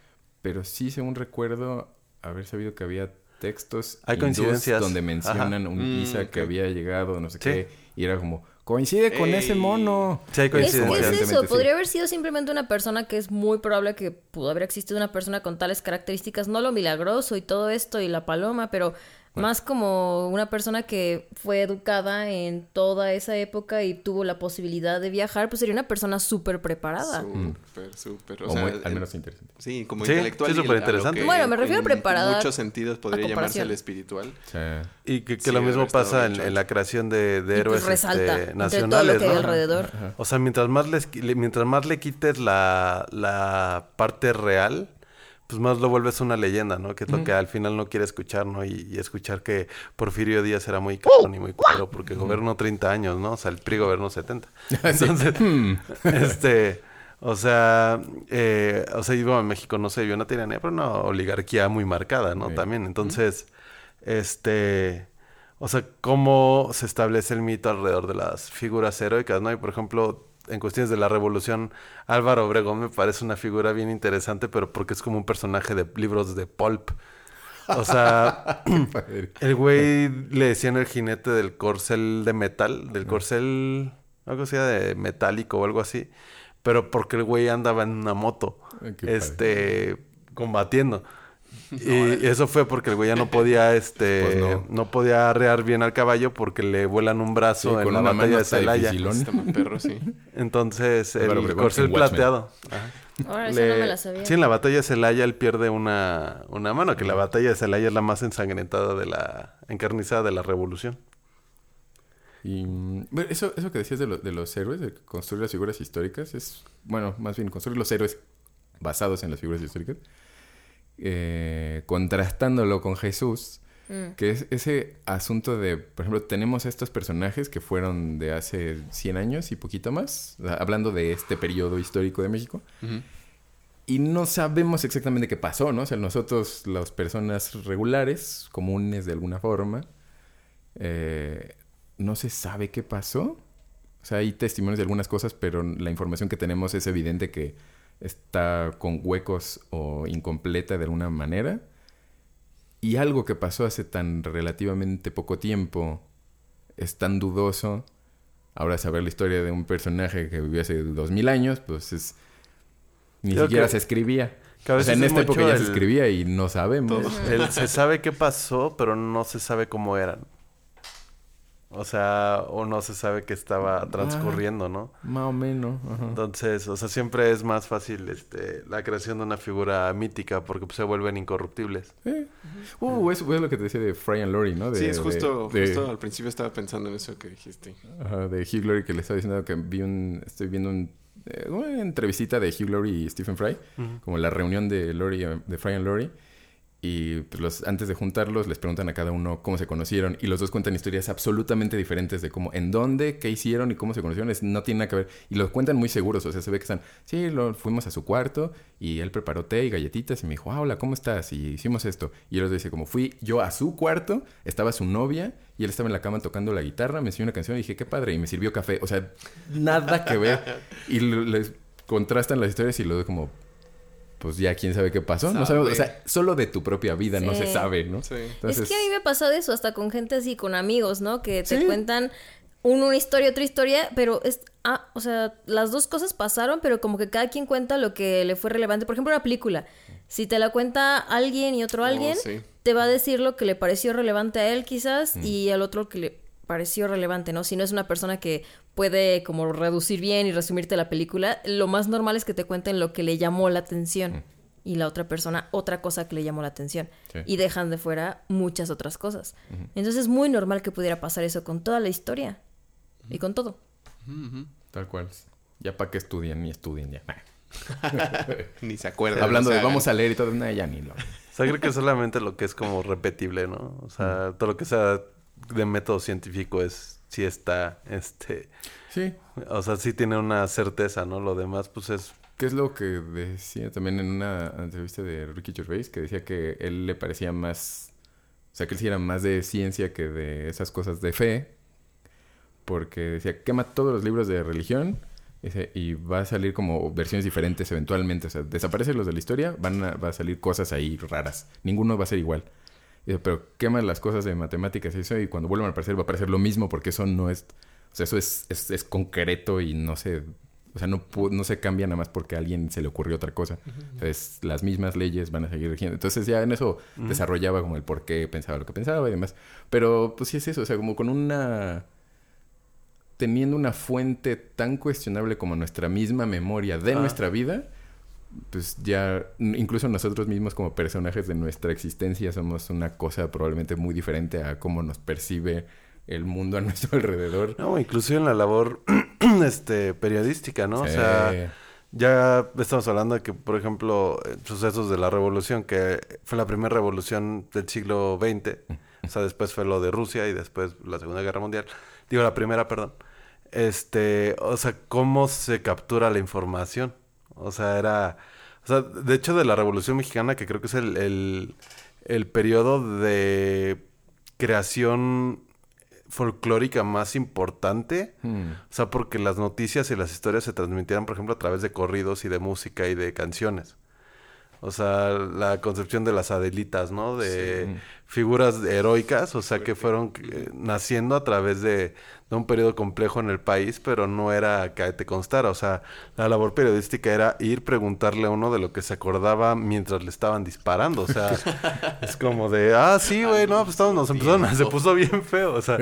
pero sí, según recuerdo, haber sabido que había textos hay coincidencias. donde mencionan un mm, Isa que había llegado, no sé qué, y era como, Coincide con ese mono. Sí, hay coincidencia. Es, es eso, podría haber sido simplemente una persona que es muy probable que pudo haber existido una persona con tales características, no lo milagroso y todo esto y la paloma, pero más como una persona que fue educada en toda esa época y tuvo la posibilidad de viajar, pues sería una persona súper preparada. Súper, súper. O, sea, al menos interesante. Sí, como intelectual. Sí, súper interesante. Bueno, me refiero a preparada. En muchos sentidos podría llamarse el espiritual. Sí. Y que, lo mismo pasa en, la creación de, de héroes pues este, nacionales. Todo lo que hay alrededor. O sea, mientras más, les, mientras más le quites la, la parte real pues más lo vuelves una leyenda, ¿no? Que es lo que al final no quiere escuchar, ¿no? Y, escuchar que Porfirio Díaz era muy cabrón y muy caro porque gobernó 30 años, ¿no? O sea, el PRI gobernó 70. Entonces, hmm. este, o sea, eh, o sea, en México no se vio una tiranía, pero una oligarquía muy marcada, ¿no? También, entonces, este, o sea, cómo se establece el mito alrededor de las figuras heroicas, ¿no? Y por ejemplo, en cuestiones de la revolución, Álvaro Obregón me parece una figura bien interesante, pero porque es como un personaje de libros de pulp. O sea, el güey le decían el jinete del corcel de metal, del corcel, algo así de metálico o algo así, pero porque el güey andaba en una moto, este, combatiendo. Y eso fue porque el güey ya no podía, este, pues no. podía arrear bien al caballo porque le vuelan un brazo en la batalla de Celaya. Entonces, el corcel plateado. Ahora eso no me la sabía. Sí, en la batalla de Celaya él pierde una, una mano, que la batalla de Celaya es la más ensangrentada de la, encarnizada de la revolución. Y bueno, eso, eso que decías de, de los héroes, de construir las figuras históricas, es, bueno, más bien construir los héroes basados en las figuras históricas eh, contrastándolo con Jesús, mm. que es ese asunto de, por ejemplo, tenemos estos personajes que fueron de hace 100 años y poquito más, hablando de este periodo histórico de México, y no sabemos exactamente qué pasó, ¿no? O sea, nosotros, las personas regulares, comunes de alguna forma, eh, no se sabe qué pasó. O sea, hay testimonios de algunas cosas, pero la información que tenemos es evidente que está con huecos o incompleta de alguna manera. y algo que pasó hace tan relativamente poco tiempo es tan dudoso, ahora saber la historia de un personaje que vivió hace dos mil años, pues es... Ni Creo siquiera que- se escribía. que a O sea, en es esta época ya se escribía y no sabemos. El- se sabe qué pasó, pero no se sabe cómo eran. O sea, o no se sabe qué estaba transcurriendo, ¿no? Más o menos. ajá. Entonces, o sea, siempre es más fácil este, la creación de una figura mítica porque pues, se vuelven incorruptibles. Eh. Uh, eso es lo que te decía de Fry and Laurie, ¿no? De- sí, es de- justo, de- justo al principio estaba pensando en eso que dijiste. Ajá, de Hugh Laurie que le estaba diciendo que vi un... Estoy viendo un, eh, una entrevistita de Hugh Laurie y Stephen Fry. Como la reunión de Laurie, de Fry and Laurie. Y pues los, antes de juntarlos les preguntan a cada uno cómo se conocieron. Y los dos cuentan historias absolutamente diferentes de cómo, en dónde, qué hicieron y cómo se conocieron. Es, no tiene nada que ver. Y lo cuentan muy seguros. O sea, se ve que están... Sí, lo, fuimos a su cuarto y él preparó té y galletitas. Y me dijo, ah, hola, ¿cómo estás? Y hicimos esto. Y él les dice como, fui yo a su cuarto, estaba su novia y él estaba en la cama tocando la guitarra. Me enseñó una canción y dije, qué padre. Y me sirvió café. O sea, nada que ver. Y lo- les contrastan las historias y luego como... Pues ya quién sabe qué pasó. No sabemos, o sea, solo de tu propia vida no se sabe, ¿no? Sí. Entonces, Es que a mí me ha pasado eso hasta con gente así, con amigos, ¿no? Que te Sí. cuentan uno una historia, otra historia, pero es... Ah, o sea, las dos cosas pasaron, pero como que cada quien cuenta lo que le fue relevante. Por ejemplo, una película. Si te la cuenta alguien y otro Oh, alguien, sí. te va a decir lo que le pareció relevante a él quizás y al otro que le pareció relevante, ¿no? Si no es una persona que puede como reducir bien y resumirte la película, lo más normal es que te cuenten lo que le llamó la atención y la otra persona otra cosa que le llamó la atención Sí. y dejan de fuera muchas otras cosas. Entonces es muy normal que pudiera pasar eso con toda la historia y con todo. tal cual. Ya para que estudien, ni estudien ya. Ni se acuerdan. Hablando o de sea, vamos a leer y todo, nada, ya ni lo. O sea, creo que solamente lo que es como repetible, ¿no? O sea, todo lo que sea de método científico es sí está, este, Sí, o sea, sí tiene una certeza, ¿no? Lo demás, pues es que es lo que decía también en una entrevista de Ricky Gervais, que decía que él le parecía más, o sea, que él sí era más de ciencia que de esas cosas de fe, porque decía, quema todos los libros de religión y va a salir como versiones diferentes eventualmente, o sea, desaparecen los de la historia, van a, va a salir cosas ahí raras, ninguno va a ser igual. Dice, pero quema las cosas de matemáticas y eso, y cuando vuelvan a aparecer va a aparecer lo mismo, porque eso no es, o sea, eso es, es, es concreto y no se, o sea, no, no se cambia nada más porque a alguien se le ocurrió otra cosa. Entonces, las mismas leyes van a seguir rigiendo. Entonces, ya en eso desarrollaba como el por qué pensaba lo que pensaba y demás. Pero, pues sí es eso, o sea, como con una... Teniendo una fuente tan cuestionable como nuestra misma memoria de Ah. nuestra vida, pues ya, incluso nosotros mismos como personajes de nuestra existencia somos una cosa probablemente muy diferente a cómo nos percibe el mundo a nuestro alrededor. No, inclusive en la labor este periodística, ¿no? O sea, ya estamos hablando de que, por ejemplo, eh, sucesos de la revolución, que fue la primera revolución del siglo XX, o sea, después fue lo de Rusia y después la Segunda Guerra Mundial, digo la primera, perdón. Este, o sea, cómo se captura la información. O sea, era, o sea, de hecho de la Revolución Mexicana, que creo que es el, el, el periodo de creación folclórica más importante. Hmm. O sea, porque las noticias y las historias se transmitieran, por ejemplo, a través de corridos y de música y de canciones. O sea, la concepción de las Adelitas, ¿no? De Sí. figuras heroicas, o sea, que fueron eh, naciendo a través de, de un periodo complejo en el país, pero no era que te constara. O sea, la labor periodística era ir preguntarle a uno de lo que se acordaba mientras le estaban disparando. O sea, es como de, ah, sí, güey, no, pues todos nos empezaron, se puso bien feo. O sea,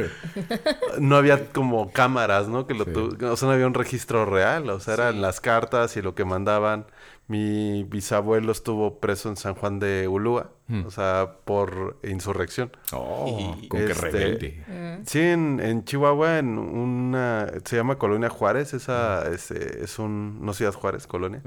no había como cámaras, ¿no? Que lo Sí. tu- o sea, no había un registro real. O sea, eran las cartas y lo que mandaban. Mi bisabuelo estuvo preso en San Juan de Ulúa, Hmm. o sea, por insurrección. Oh, Y- con que Este, rebelde. Sí, en, en Chihuahua, en una... Se llama Colonia Juárez, esa es, eh, es un... No Ciudad Juárez, Colonia.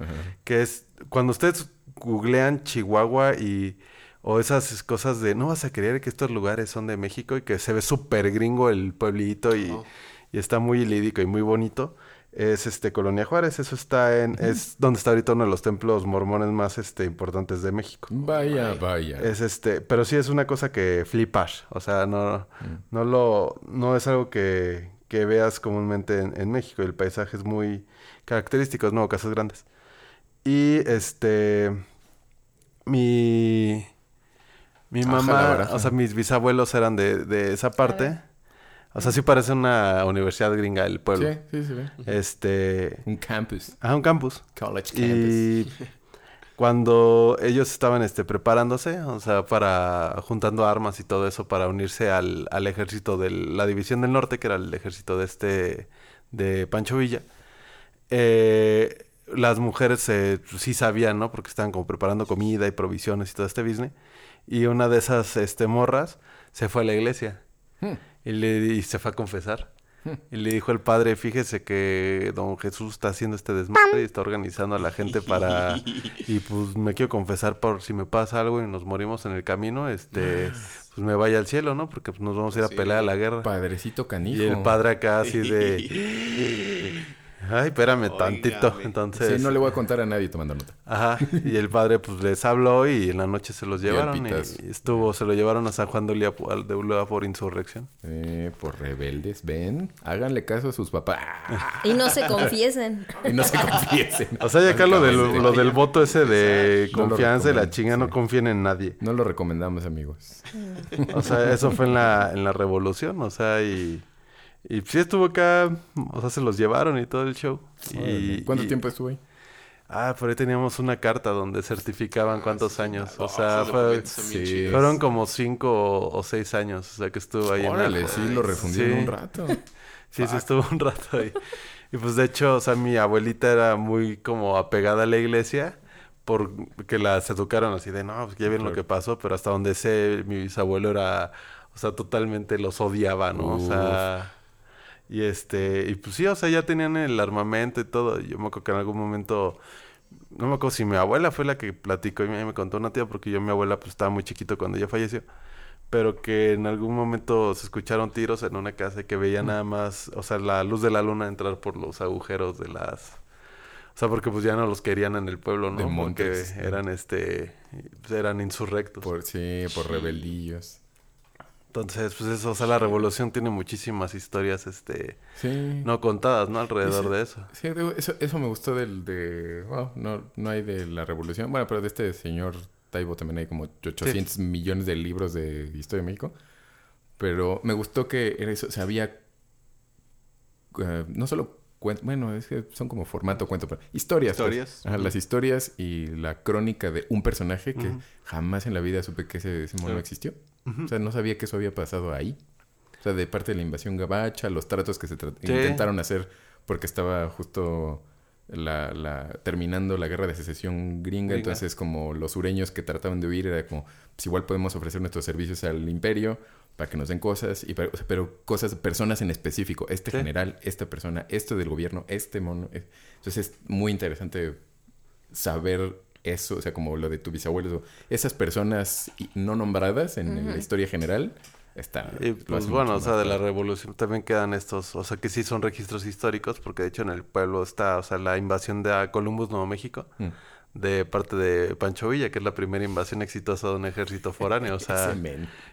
Que es... Cuando ustedes googlean Chihuahua y... O esas cosas de... No vas a creer que estos lugares son de México y que se ve súper gringo el pueblito y, Oh. y está muy lídico y muy bonito. Es este Colonia Juárez. Eso está en... Es donde está ahorita uno de los templos mormones más este, importantes de México. Vaya, vaya. Es este, pero sí es una cosa que flipas, o sea, no, no lo, no es algo que, que veas comúnmente en, en México. El paisaje es muy característico, es nuevo, casas grandes. Y este, mi, Mi Ajá, mamá, o sea, mis bisabuelos eran de, de esa parte. O sea, sí parece una universidad gringa el pueblo. Sí, sí, se ve. Este... Un campus. Ah, un campus. College campus. Y cuando ellos estaban este, preparándose, o sea, para juntando armas y todo eso para unirse al, al ejército de la División del Norte, que era el ejército de este, de Pancho Villa, eh, las mujeres eh, sí sabían, ¿no? Porque estaban como preparando comida y provisiones y todo este business. Y una de esas este, morras se fue a la iglesia Hmm. Y, le, y se fue a confesar. Y le dijo el padre, fíjese que don Jesús está haciendo este desmadre y está organizando a la gente para... Y pues me quiero confesar por si me pasa algo y nos morimos en el camino, este... Pues me vaya al cielo, ¿no? Porque pues, nos vamos a ir a Sí. pelear a la guerra. Padrecito canijo. Y el padre acá así de... Ay, espérame tantito. Entonces... Sí, no le voy a contar a nadie tomando nota. Ajá, y el padre pues les habló y en la noche se los llevaron y, estuvo, se lo llevaron a San Juan de Ulúa por- de Ulúa por insurrección. Eh, por rebeldes, ven. Háganle caso a sus papás. Y no se confiesen. y no se confiesen. O sea, ya acá lo del, lo del voto ese de No confianza y la chinga, no confíen en nadie. No lo recomendamos, amigos. O sea, eso fue en la, en la revolución, o sea, y, y sí estuvo acá, o sea, se los llevaron y todo el show. Y, ¿Cuánto y- tiempo estuvo ahí? Ah, por ahí teníamos una carta donde certificaban cuántos años. O sea, fue- sí. fueron como cinco o, seis años, o sea, que estuvo ahí en la- Órale, sí, lo refundieron Sí. un rato. Sí, sí, estuvo un rato ahí. Y pues de hecho, o sea, mi abuelita era muy como apegada a la iglesia porque las educaron así de, no, pues ya ven lo que pasó, pero hasta donde sé, mi bisabuelo era, o sea, totalmente los odiaba, ¿no? O sea, y este, y pues sí, o sea, ya tenían el armamento y todo. Yo me acuerdo que en algún momento, no me acuerdo si mi abuela fue la que platicó y me, me contó una tía, porque yo, mi abuela, pues estaba muy chiquito cuando ella falleció pero que en algún momento se escucharon tiros en una casa y que veía nada más, o sea, la luz de la luna entrar por los agujeros de las... O sea, porque pues ya no los querían en el pueblo, ¿no? De Porque eran, este, pues, eran insurrectos. Por, sí, por rebeldillos. Entonces, pues eso, o sea, la revolución tiene muchísimas historias, este, Sí. no contadas, ¿no? Alrededor de eso. Sí, eso, eso me gustó del de... wow, no, no hay de la revolución. Bueno, pero de este señor Taibo también hay como 800 millones de libros de historia de México. Pero me gustó que era eso. O sea, había... eh, no solo cuentos... Bueno, es que son como formato cuento, pero historias. pues. Historias. Ajá, Las historias y la crónica de un personaje que jamás en la vida supe que ese, ese mono O sea, no sabía que eso había pasado ahí. O sea, de parte de la invasión gabacha, los tratos que se Sí. intentaron hacer porque estaba justo la, la- terminando la guerra de secesión gringa, Gringa. entonces como los sureños que trataban de huir era como, pues igual podemos ofrecer nuestros servicios al imperio para que nos den cosas, y para- o sea, pero cosas, personas en específico, este Sí. general, esta persona, esto del gobierno, este mono. eh. Entonces es muy interesante saber eso, o sea, como lo de tu bisabuelo, esas personas no nombradas en la historia general, está... Y pues bueno, o sea, de la revolución también quedan estos, o sea, que sí son registros históricos, porque de hecho en el pueblo está, o sea, la invasión de a Columbus, Nuevo México, Mm. De parte de Pancho Villa, que es la primera invasión exitosa de un ejército foráneo, o sea,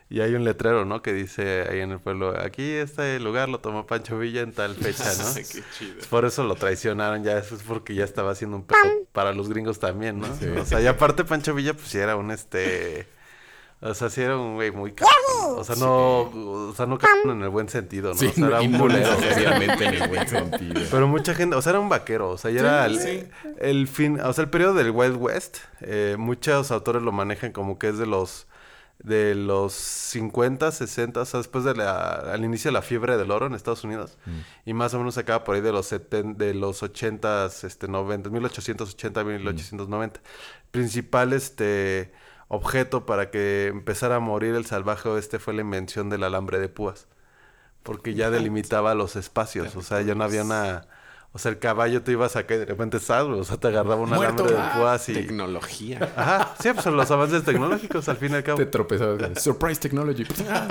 y hay un letrero, ¿no? Que dice ahí en el pueblo, aquí este lugar lo tomó Pancho Villa en tal fecha, ¿no? Qué chido. Por eso lo traicionaron ya, eso es porque ya estaba haciendo un pedo para los gringos también, ¿no? Sí. O sea, y aparte Pancho Villa, pues sí era un este... O sea, sí era un güey muy cabrón. O sea, no... O sea, no cabrón en el buen sentido, ¿no? Sí, o sea, era un no culero. necesariamente en el buen sentido. Pero mucha gente, o sea, era un vaquero, o sea, ya era el, el fin, o sea, el periodo del Wild West, eh, muchos autores lo manejan como que es de los de los 50, 60, o sea, después de la, al inicio de la fiebre del oro en Estados Unidos, y más o menos acaba por ahí de los 70, de los 80, este, 90, 1880, 1890. Principal, este, objeto para que empezara a morir el salvaje oeste fue la invención del alambre de púas porque ya delimitaba los espacios, o sea, ya no había una... O sea, el caballo te ibas a que de repente estás, o sea, te agarraba un Muerto. alambre de púas y... Tecnología. Ajá, sí, pues son los avances tecnológicos al fin y al cabo. Te tropezabas. Surprise technology.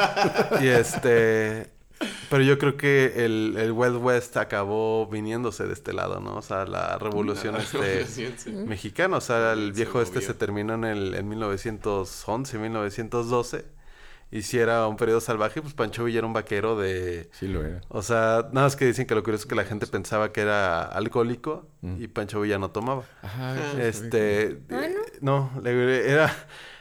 Y este... Pero yo creo que el, el Wild West acabó viniéndose de este lado, ¿no? O sea, la revolución La este, revolución, sí. mexicana. O sea, el Se viejo este movió. se terminó en, el, en 1911, 1912. Y si era un periodo salvaje, pues Pancho Villa era un vaquero de... Sí lo era. O sea, nada más que dicen que lo curioso es que la gente pensaba que era alcohólico y Pancho Villa no tomaba. Ajá. Este, Ah, eh, no, era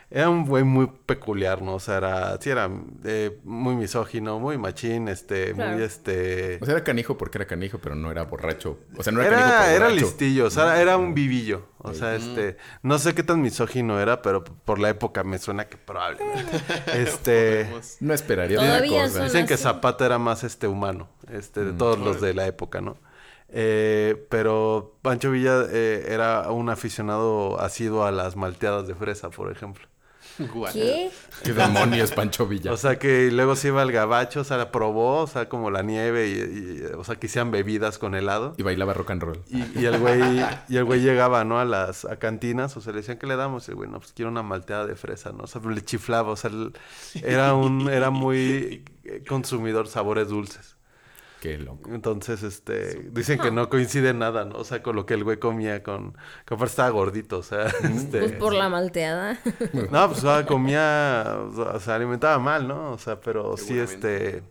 era un güey muy peculiar, ¿no? O sea, era, sí, era eh, muy misógino, muy machín, este, Claro. muy este... O sea, era canijo porque era canijo, pero no era borracho. O sea, no era, Era, canijo por era borracho. listillo, o sea, era un vivillo. O sea, este, no sé qué tan misógino era, pero por la época me suena que probablemente. este, No esperaría otra cosa. dicen que. Zapata era más este humano, este, de Mm. todos los de la época, ¿no? Eh, pero Pancho Villa eh, era un aficionado asiduo a las malteadas de fresa, por ejemplo. ¿Qué? ¿Qué demonios, Pancho Villa? O sea que luego se iba al gabacho, o sea, la probó, o sea, como la nieve, y, y- o sea, que hacían bebidas con helado. y bailaba rock and roll. Y, y el güey, y el güey llegaba, ¿no? A las a cantinas, o sea, le decían, ¿qué le damos? Y el güey, no, pues quiero una malteada de fresa, ¿no? O sea, le chiflaba, o sea, era un, era muy consumidor sabores dulces. Qué loco. Entonces, este, dicen que no coincide nada, ¿no? O sea, con lo que el güey comía, con, que aparte estaba gordito, o sea, este... Pues por la malteada. No, pues o sea, comía, o sea, se alimentaba mal, ¿no? O sea, pero sí, este...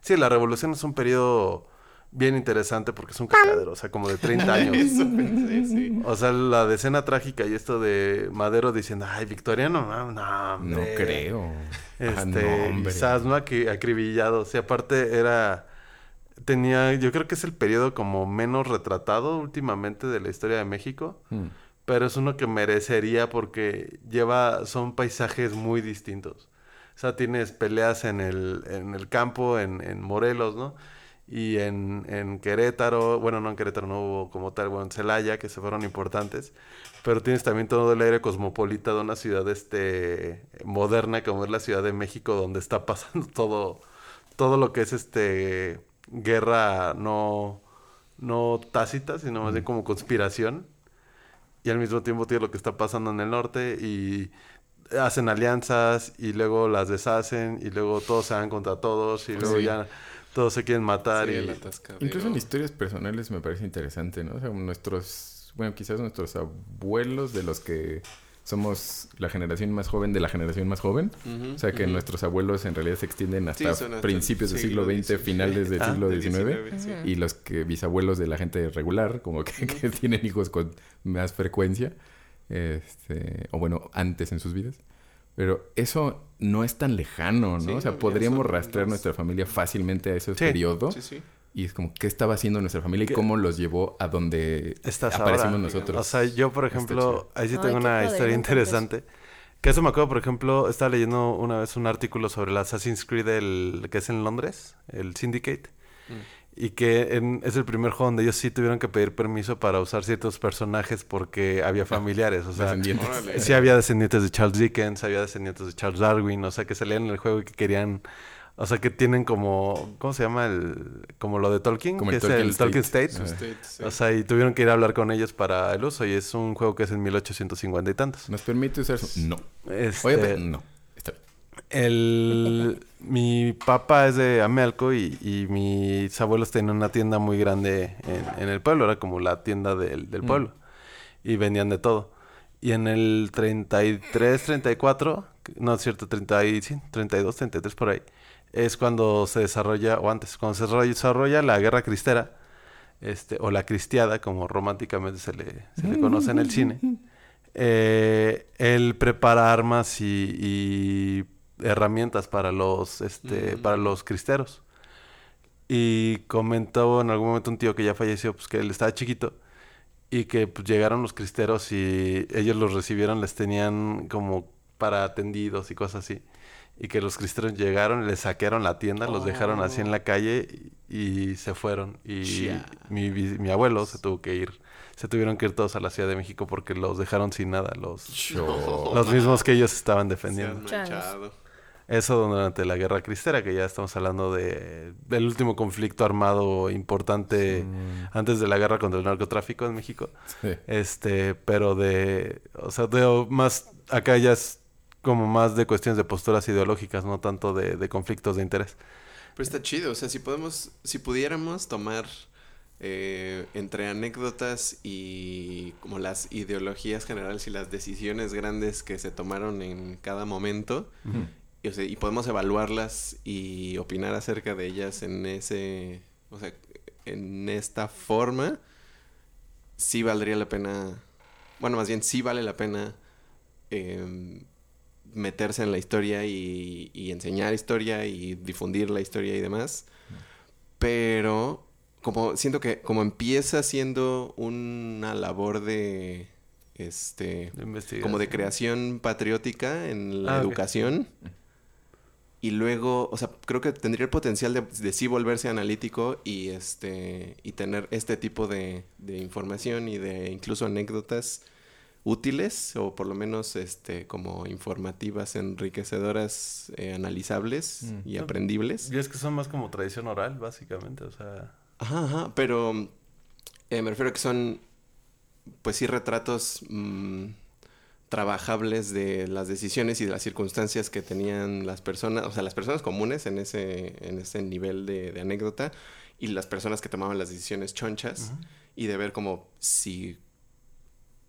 Sí, la revolución es un periodo bien interesante porque es un cagadero, o sea, como de 30 años. Eso pensé, sí. O sea, la decena trágica y esto de Madero diciendo, ay, Victoriano, no, no, No hombre". creo. Este, Ah, no, hombre. quizás, ¿no? Acri- acribillado. O sea, aparte era... Tenía, yo creo que es el periodo como menos retratado últimamente de la historia de México. Mm. Pero es uno que merecería porque lleva, son paisajes muy distintos. O sea, tienes peleas en el, en el campo, en, en Morelos, ¿no? Y en, en Querétaro, bueno, no en Querétaro no hubo como tal, bueno, en Celaya, que se fueron importantes. Pero tienes también todo el aire cosmopolita de una ciudad este, moderna como es la Ciudad de México, donde está pasando todo, todo lo que es este guerra no, no tácita, sino más bien como conspiración y al mismo tiempo tiene lo que está pasando en el norte y hacen alianzas y luego las deshacen y luego todos se van contra todos y luego Sí. ya todos se quieren matar Sí, y. Incluso en historias personales me parece interesante, ¿no? O sea, nuestros, bueno, quizás nuestros abuelos de los que somos la generación más joven de la generación más joven. O sea, que nuestros abuelos en realidad se extienden hasta principios del siglo XX, finales del Ah, siglo XIX. sí. Y los que bisabuelos de la gente regular, como que, que tienen hijos con más frecuencia. Este, o bueno, antes en sus vidas. Pero eso no es tan lejano, ¿no? Sí, o sea, podríamos rastrear nuestra familia fácilmente a ese Sí. periodo. Sí, sí. Y es como, ¿qué estaba haciendo nuestra familia y cómo los llevó a donde Estás aparecimos ahora. nosotros? O sea, yo, por ejemplo, ahí sí tengo una historia interesante. Que eso me acuerdo, por ejemplo, estaba leyendo una vez un artículo sobre el Assassin's Creed, el, que es en Londres, el Syndicate. Y que en- es el primer juego donde ellos sí tuvieron que pedir permiso para usar ciertos personajes porque había familiares. O sea, sí había descendientes de Charles Dickens, había descendientes de Charles Darwin, o sea, que salían en el juego y que querían... O sea, que tienen como... ¿Cómo se llama? el Como lo de Tolkien, Como que el es Tolkien el Tolkien State. State. Usted, sí. O sea, y tuvieron que ir a hablar con ellos para el uso. Y es un juego que es en 1850 y tantos. ¿Nos permite usar eso? No. Este, Oye, pero no. Está bien. el, mi papá es de Amelco y, y mis abuelos tenían una tienda muy grande en, en el pueblo. Era como la tienda del, del Mm. pueblo. Y vendían de todo. Y en el 33, 34, no es cierto, 30 y, sí, 32, 33 por ahí, es cuando se desarrolla, o antes, cuando se desarrolla, la guerra cristera, este, o la cristiada, como románticamente se le, se le conoce en el cine. Eh, él prepara armas y, y herramientas para los, este, para los cristeros. Y comentó en algún momento un tío que ya falleció, pues que él estaba chiquito y que pues, llegaron los cristeros y ellos los recibieron, les tenían como para atendidos y cosas así. Y que los cristeros llegaron, les saquearon la tienda, los dejaron así en la calle y, y se fueron. Y mi, mi abuelo se tuvo que ir, se tuvieron que ir todos a la Ciudad de México porque los dejaron sin nada, los, los mismos que ellos estaban Se defendiendo. han Changos. manchado. Eso durante la Guerra Cristera, que ya estamos hablando de del último conflicto armado importante antes de la guerra contra el narcotráfico en México. Sí. Este, pero de, o sea, de más acá ya es como más de cuestiones de posturas ideológicas, no tanto de, de conflictos de interés. Pero está chido, o sea, si podemos, si pudiéramos tomar eh, entre anécdotas y como las ideologías generales y las decisiones grandes que se tomaron en cada momento, y, o sea, y podemos evaluarlas y opinar acerca de ellas en ese, o sea, en esta forma, sí valdría la pena, bueno, más bien sí vale la pena em, meterse en la historia y, y enseñar historia y difundir la historia y demás. Pero como siento que como empieza siendo una labor de este De como de creación patriótica en la Ah, educación y luego, o sea, creo que tendría el potencial de, de sí volverse analítico y este y tener este tipo de, de información y de incluso anécdotas útiles o por lo menos este como informativas, enriquecedoras, eh, analizables Mm. y aprendibles. Y es que son más como tradición oral, básicamente, o sea... Ajá, ajá, pero eh, me refiero a que son, pues sí, retratos mm, trabajables de las decisiones y de las circunstancias que tenían las personas, o sea, las personas comunes en ese, en ese nivel de, de anécdota y las personas que tomaban las decisiones chonchas y de ver como si,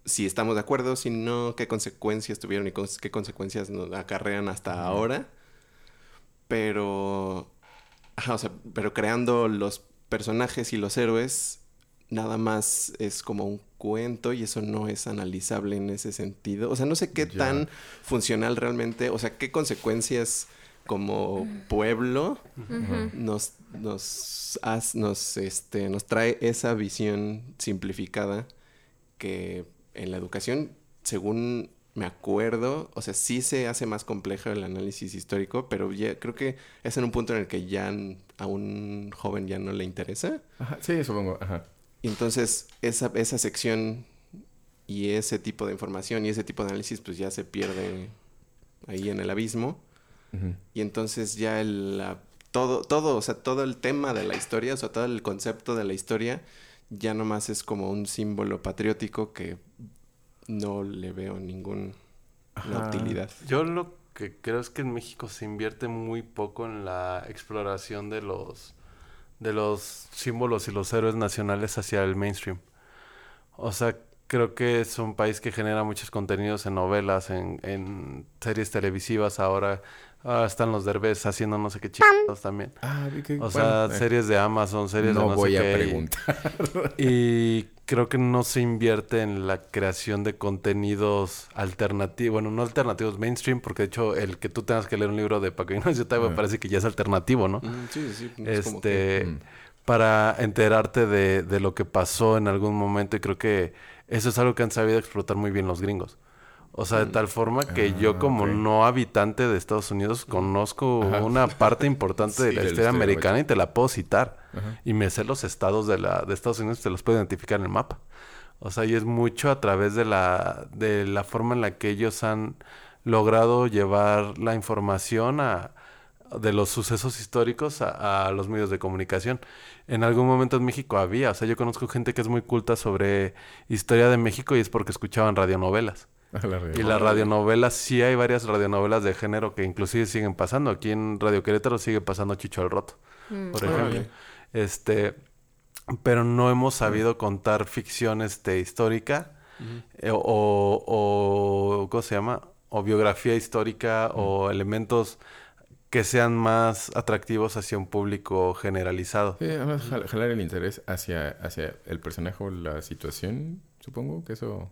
si estamos de acuerdo, si no, qué consecuencias tuvieron y cons- qué consecuencias nos acarrean hasta ahora. Pero, ajá, o sea, pero creando los personajes y los héroes, nada más es como un cuento y eso no es analizable en ese sentido. O sea, no sé qué Ya. tan funcional realmente, o sea, qué consecuencias como pueblo nos, nos, haz- nos, este, nos trae esa visión simplificada que en la educación, según me acuerdo, o sea, sí se hace más complejo el análisis histórico, pero ya creo que es en un punto en el que ya a un joven ya no le interesa. Ajá, sí, supongo. Ajá. Y entonces esa, esa sección y ese tipo de información y ese tipo de análisis pues ya se pierde ahí en el abismo. Y entonces ya el, la- todo, todo, o sea, todo el tema de la historia, o sea, todo el concepto de la historia, ya nomás es como un símbolo patriótico que no le veo ninguna utilidad. Yo lo que creo es que en México se invierte muy poco en la exploración de los de los símbolos y los héroes nacionales hacia el mainstream. O sea, creo que es un país que genera muchos contenidos en novelas, en, en series televisivas ahora. Ahora están los derbés haciendo no sé qué chingados también. Ah, que- O bueno, sea, eh, series de Amazon, series de no no voy sé a qué. preguntar. Y creo que no se invierte en la creación de contenidos alternativos, bueno, no alternativos mainstream, porque de hecho el que tú tengas que leer un libro de Paco Ignacio Taibo parece que ya es alternativo, ¿no? Mm, sí, sí, sí, es como que- Este, Mm. para enterarte de, de lo que pasó en algún momento y creo que eso es algo que han sabido explotar muy bien los gringos. O sea, de tal forma que yo Ah, como ok. no habitante de Estados Unidos conozco Ajá. una parte importante de Sí, la de la historia americana y te la puedo citar. Ajá. Y me sé los estados de, la, de Estados Unidos, te los puedo identificar en el mapa. O sea, y es mucho a través de la, de la forma en la que ellos han logrado llevar la información a, de los sucesos históricos a, a los medios de comunicación. En algún momento en México había, o sea, yo conozco gente que es muy culta sobre historia de México y es porque escuchaban radionovelas. A la Y las radionovelas, sí hay varias radionovelas de género que inclusive siguen pasando. Aquí en Radio Querétaro sigue pasando Chicho el Roto, por Órale. ejemplo. Este, pero no hemos sabido contar ficción este, histórica eh, o, o, ¿cómo se llama? O biografía histórica o elementos que sean más atractivos hacia un público generalizado. Sí, además jal- jalar el interés hacia, hacia el personaje o la situación, supongo que eso...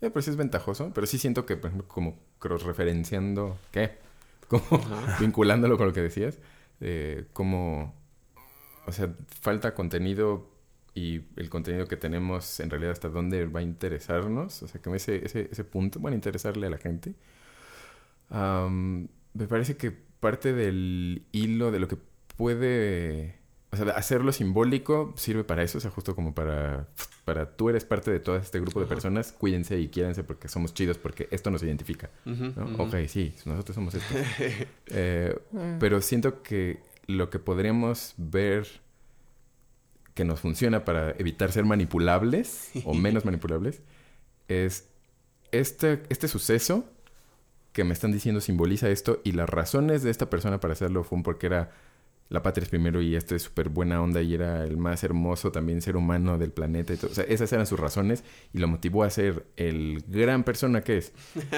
Ya, pero sí es ventajoso, pero sí siento que, por ejemplo, como cross-referenciando... ¿Qué? Como vinculándolo con lo que decías, eh, como... O sea, falta contenido y el contenido que tenemos en realidad hasta dónde va a interesarnos. O sea, que ese, ese, ese punto van a interesarle a la gente. Me parece que parte del hilo de lo que puede... O sea, hacerlo simbólico sirve para eso, o sea, justo como para... Para tú eres parte de todo este grupo de personas, cuídense y quiéranse porque somos chidos, porque esto nos identifica. ¿no? Ok, sí, nosotros somos esto. Eh, pero siento que lo que podríamos ver que nos funciona para evitar ser manipulables o menos manipulables es este, este suceso que me están diciendo simboliza esto y las razones de esta persona para hacerlo fue porque era la patria es primero y este es súper buena onda y era el más hermoso también ser humano del planeta y todo. O sea, esas eran sus razones y lo motivó a ser el gran persona que es.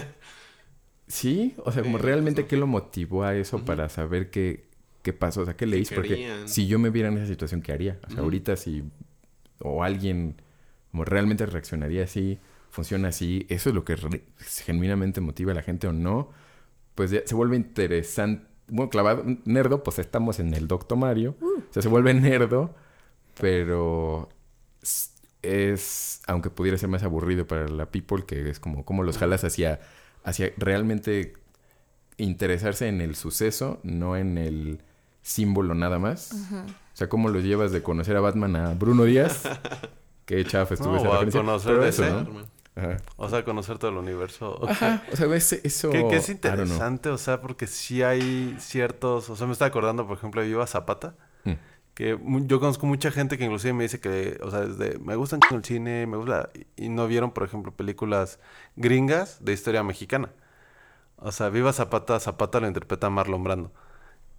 Sí, o sea, como Sí, realmente qué lo motivó a eso para saber qué, qué pasó, o sea, qué le ¿Qué hizo, porque querían? si yo me viera en esa situación, ¿qué haría? O sea, ahorita si o alguien como realmente reaccionaría así, funciona así, eso es lo que genuinamente motiva a la gente o no, pues ya se vuelve interesante. Bueno, clavado, nerdo, pues estamos en el Doctor Mario. O sea, se vuelve nerdo, pero es, es- aunque pudiera ser más aburrido para la people, que es como cómo los jalas hacia, hacia realmente interesarse en el suceso, no en el símbolo nada más. O sea, cómo los llevas de conocer a Batman a Bruno Díaz. Qué chafa estuvo No, esa a referencia. conocer Pero eso, ¿no? Ajá. O sea, conocer todo el universo. Ajá. O sea, eso... Que, que es interesante, o sea, porque sí hay ciertos... O sea, me está acordando, por ejemplo, de Viva Zapata. Mm. Que yo conozco mucha gente que inclusive me dice que, o sea, desde, me gusta un chingo el cine, me gusta... Y no vieron, por ejemplo, películas gringas de historia mexicana. O sea, Viva Zapata, Zapata lo interpreta Marlon Brando.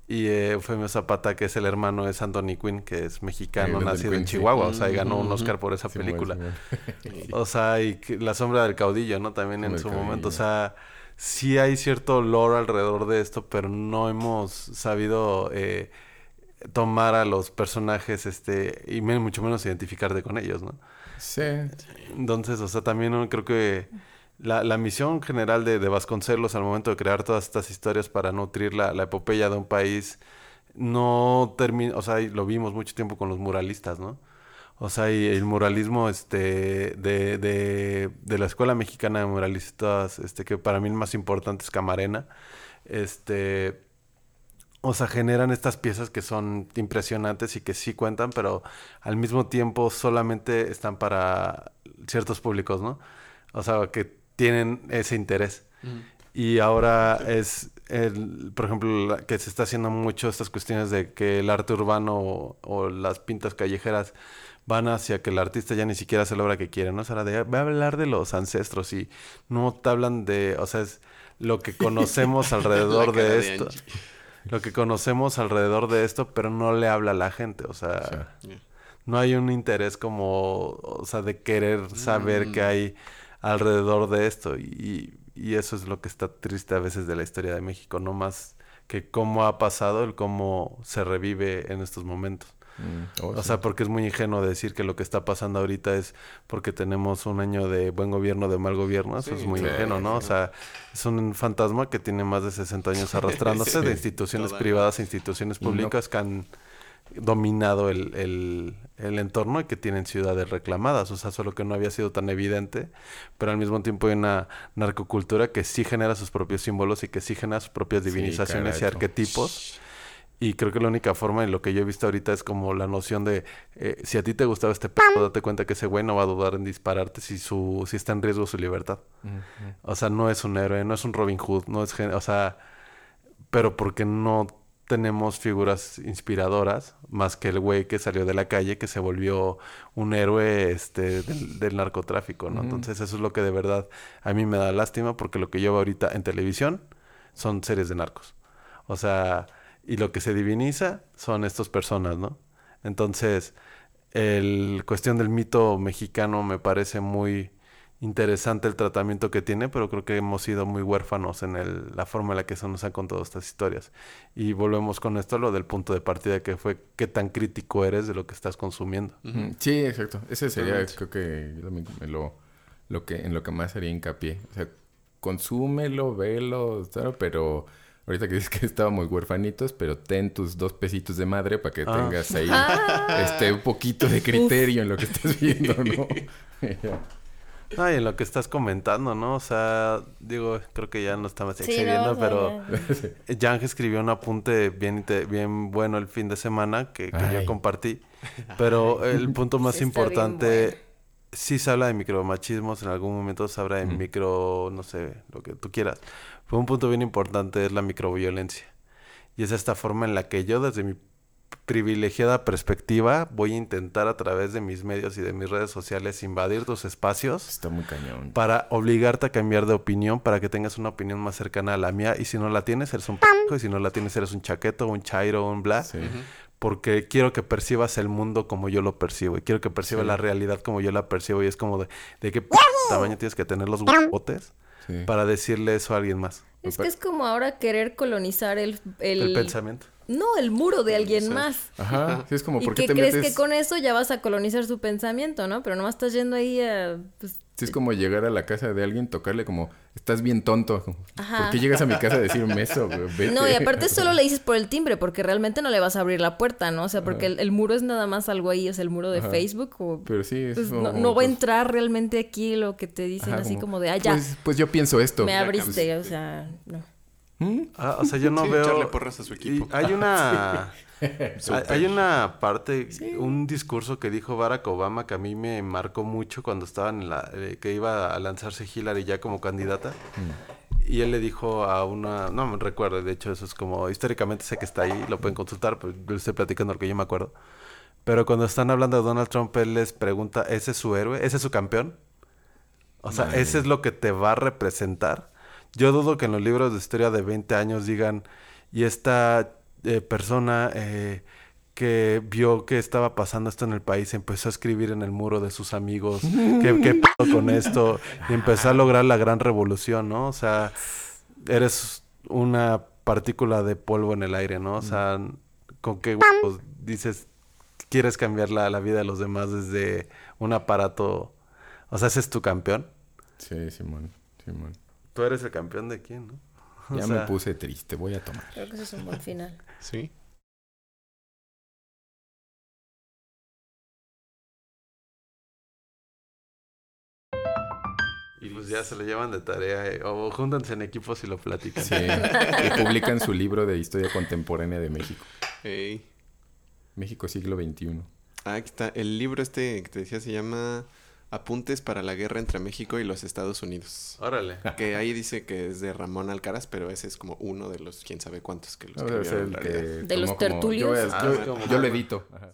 Y eh, Eufemio Zapata, que es el hermano de Anthony Quinn, que es mexicano, nacido en sí. Chihuahua. O sea, y ganó un. Oscar por esa película. O sea, y la sombra del caudillo, ¿no? También en su caudillo. momento. O sea, sí hay cierto lore alrededor de esto, pero no hemos sabido eh, tomar a los personajes, este, y mucho menos identificarte con ellos, ¿no? Sí. Entonces, o sea, también creo que la, la misión general de, de Vasconcelos al momento de crear todas estas historias para nutrir la, la epopeya de un país no termina, o sea, lo vimos mucho tiempo con los muralistas, ¿no? O sea, y el muralismo este, de, de, de la Escuela Mexicana de Muralistas, este, que para mí el más importante es Camarena, este, o sea, generan estas piezas que son impresionantes y que sí cuentan, pero al mismo tiempo solamente están para ciertos públicos, ¿no? O sea, que tienen ese interés. Y ahora es, el, por ejemplo, que se está haciendo mucho estas cuestiones de que el arte urbano o, o las pintas callejeras van hacia que el artista ya ni siquiera hace la obra que quiere, ¿no? O sea, de, va a hablar de los ancestros y no te hablan de, o sea, es lo que conocemos alrededor de esto. Lo que conocemos alrededor de esto, pero no le habla a la gente, o sea, no hay un interés como, o sea, de querer saber qué hay alrededor de esto y, y eso es lo que está triste a veces de la historia de México, no más que cómo ha pasado, el cómo se revive en estos momentos. Mm, oh, O sí. sea, porque es muy ingenuo decir que lo que está pasando ahorita es porque tenemos un año de buen gobierno, de mal gobierno. Eso Sí, es muy sí, ingenuo, ¿no? O sea, es un fantasma que tiene más de 60 años arrastrándose Sí. de instituciones privadas a instituciones no- públicas que han dominado el, el, el entorno y que tienen ciudades reclamadas. O sea, solo que no había sido tan evidente, pero al mismo tiempo hay una narcocultura que sí genera sus propios símbolos y que sí genera sus propias Sí, divinizaciones y arquetipos. Y creo que la única forma en lo que yo he visto ahorita es como la noción de eh, si a ti te gustaba este pedo, date cuenta que ese güey no va a dudar en dispararte si su si está en riesgo su libertad. O sea, no es un héroe, no es un Robin Hood, no es, o sea, pero porque no tenemos figuras inspiradoras más que el güey que salió de la calle que se volvió un héroe este del, del narcotráfico, ¿no? Entonces, eso es lo que de verdad a mí me da lástima porque lo que yo veo ahorita en televisión son series de narcos. O sea, y lo que se diviniza son estas personas, ¿no? Entonces, el cuestión del mito mexicano me parece muy interesante el tratamiento que tiene, pero creo que hemos sido muy huérfanos en el- la forma en la que se nos han contado estas historias. Y volvemos con esto a lo del punto de partida que fue qué tan crítico eres de lo que estás consumiendo. Sí, exacto. Ese sería, creo que lo, lo que, en lo que más haría hincapié. O sea, consúmelo, velo, tal, pero ahorita que dices que estábamos huerfanitos, pero ten tus dos pesitos de madre para que Ah. tengas ahí Ah. este un poquito de criterio en lo que estás viendo, ¿no? Ah, y en lo que estás comentando, ¿no? O sea, digo, creo que ya no estamos Sí, excediendo, no, pero ya. Yang escribió un apunte bien, bien bueno el fin de semana que, que yo compartí. Pero el punto más Sí, importante, bueno. sí se habla de micromachismos, en algún momento se habla de micro, no sé, lo que tú quieras. Pero un punto bien importante es la microviolencia. Y es esta forma en la que yo desde mi privilegiada perspectiva voy a intentar a través de mis medios y de mis redes sociales invadir tus espacios Está muy cañón. para obligarte a cambiar de opinión para que tengas una opinión más cercana a la mía y si no la tienes eres un p y si no la tienes eres un chaqueto, un chairo, un bla, Sí. porque quiero que percibas el mundo como yo lo percibo y quiero que percibas Sí. la realidad como yo la percibo y es como de, de qué p tamaño tienes que tener los Sí. para decirle eso a alguien más. Es que es como ahora querer colonizar el, el, El, pensamiento. No, el muro de alguien más. Ajá, sí, es como, ¿Y ¿por qué te crees metes? que con eso ya vas a colonizar su pensamiento, no? Pero nomás estás yendo ahí a... Pues, Sí, es como llegar a la casa de alguien, tocarle como, estás bien tonto. Ajá. ¿Por qué llegas a mi casa a decirme eso? Vete. No, y aparte solo le dices por el timbre, porque realmente no le vas a abrir la puerta, ¿no? O sea, porque el, el muro es nada más algo ahí, es el muro de Ajá. Facebook o... Pero sí, es pues, como- no, no va a pues, entrar realmente aquí lo que te dicen ajá, así como, de, ah, ya, Pues, pues yo pienso esto. me abriste, o sea, no. ¿Mm? Ah, o sea, yo no Sí, veo. echarle porras a su equipo. Y hay una. hay, una parte, un discurso que dijo Barack Obama que a mí me marcó mucho cuando estaba en la. eh, que iba a lanzarse Hillary ya como candidata. Y él le dijo a una. No me recuerdo, de hecho, eso es como. Históricamente sé que está ahí, lo pueden consultar, pero yo estoy platicando lo que yo me acuerdo. Pero cuando están hablando de Donald Trump, él les pregunta: ¿ese es su héroe? ¿Ese es su campeón? O sea, Madre. ese es lo que te va a representar. Yo dudo que en los libros de historia de 20 años digan, y esta eh, persona eh, que vio que estaba pasando esto en el país empezó a escribir en el muro de sus amigos, ¿qué, qué con esto? Y empezó a lograr la gran revolución, ¿no? O sea, eres una partícula de polvo en el aire, ¿no? O sea, ¿con qué huevos dices, quieres cambiar la, la vida de los demás desde un aparato? O sea, ese es tu campeón. Sí, Simón, Simón. Tú eres el campeón de quién, ¿no? O Ya sea, me puse triste, voy a tomar. Creo que ese es un buen final. Sí. Y pues ya se lo llevan de tarea. eh, O júntanse en equipos y lo platican. Sí, y publican su libro de historia contemporánea de México. Ey. México siglo XXI. Ah, aquí está. El libro este que te decía se llama Apuntes para la guerra entre México y los Estados Unidos. Órale. Que ahí dice que es de Ramón Alcaraz, pero ese es como uno de los quién sabe cuántos que lo No, que ¿De los tertulios? Yo, Ah, yo- lo edito. Ajá.